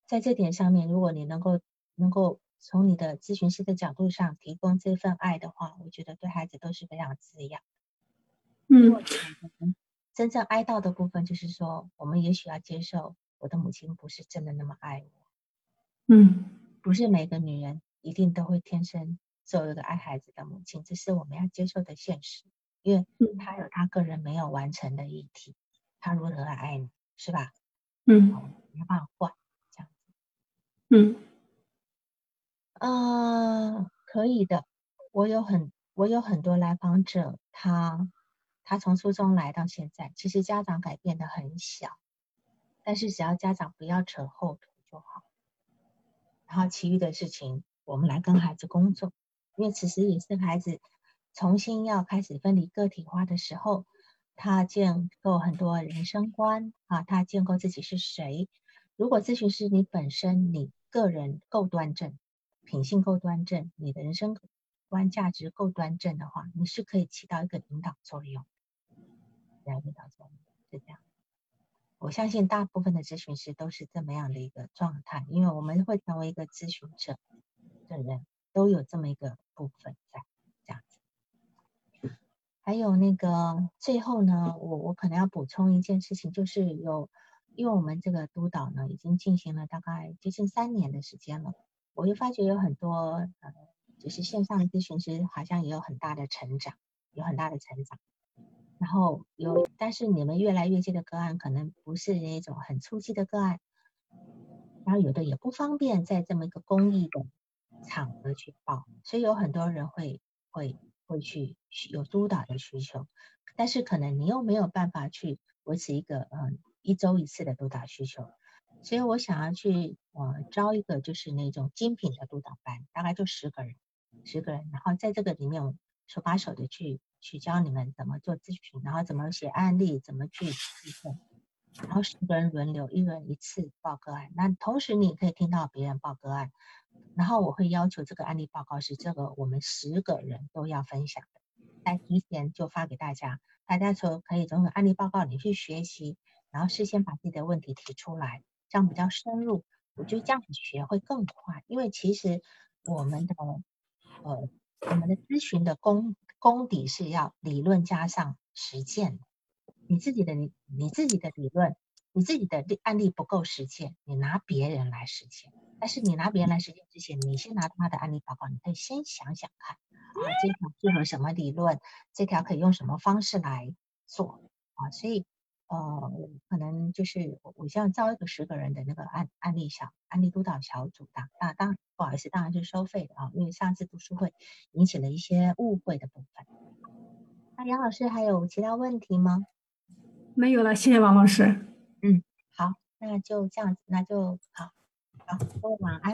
S1: 在这点上面，如果你能够能够从你的咨询师的角度上提供这份爱的话，我觉得对孩子都是非常滋养。
S2: 嗯，
S1: 真正哀悼的部分就是说，我们也许要接受我的母亲不是真的那么爱我。
S2: 嗯，
S1: 不是每个女人一定都会天生做一个爱孩子的母亲，这是我们要接受的现实。因为她有她个人没有完成的议题，她如何来爱你，是吧？
S2: 嗯，
S1: 没办法。
S2: 嗯，
S1: 呃，可以的。我有很我有很多来访者，他他从初中来到现在，其实家长改变的很小，但是只要家长不要扯后腿就好。然后其余的事情，我们来跟孩子工作，因为此时也是孩子重新要开始分离个体化的时候，他建构很多人生观啊，他建构自己是谁。如果咨询师你本身你个人够端正，品性够端正，你的人生观价值够端正的话，你是可以起到一个引导作用，来引导作用，是这样。我相信大部分的咨询师都是这么样的一个状态，因为我们会成为一个咨询者的人，都有这么一个部分在这样子。还有那个最后呢，我我可能要补充一件事情，就是有，因为我们这个督导呢已经进行了大概接近三年的时间了，我就发觉有很多呃，就是线上咨询师好像也有很大的成长，有很大的成长。然后有，但是你们越来越接的个案，可能不是那种很初期的个案，然后有的也不方便在这么一个公益的场合去报，所以有很多人会会会去有督导的需求，但是可能你又没有办法去维持一个嗯一周一次的督导需求，所以我想要去呃招一个就是那种精品的督导班，大概就十个人，十个人，然后在这个里面手把手的去。去教你们怎么做咨询，然后怎么写案例，怎么去提问，然后十个人轮流，一人一次报个案。那同时你可以听到别人报个案，然后我会要求这个案例报告是这个我们十个人都要分享的，在提前就发给大家，大家从可以从案例报告里去学习，然后事先把自己的问题提出来，这样比较深入。我觉得这样子学会更快，因为其实我们的呃我们的咨询的功。功底是要理论加上实践，你自己的你你自己的理论，你自己的案例不够实践，你拿别人来实践。但是你拿别人来实践之前，你先拿他的案例报告，你可以先想想看，啊，这条适合什么理论，这条可以用什么方式来做啊？所以呃，可能就是我我想招一个十个人的那个案案例小案例督导小组的，那当然不好意思，当然是收费的啊，因为上次读书会引起了一些误会的部分。那杨老师还有其他问题吗？
S2: 没有了，谢谢王老师。
S1: 嗯，好，那就这样子，那就好，好，各位晚安。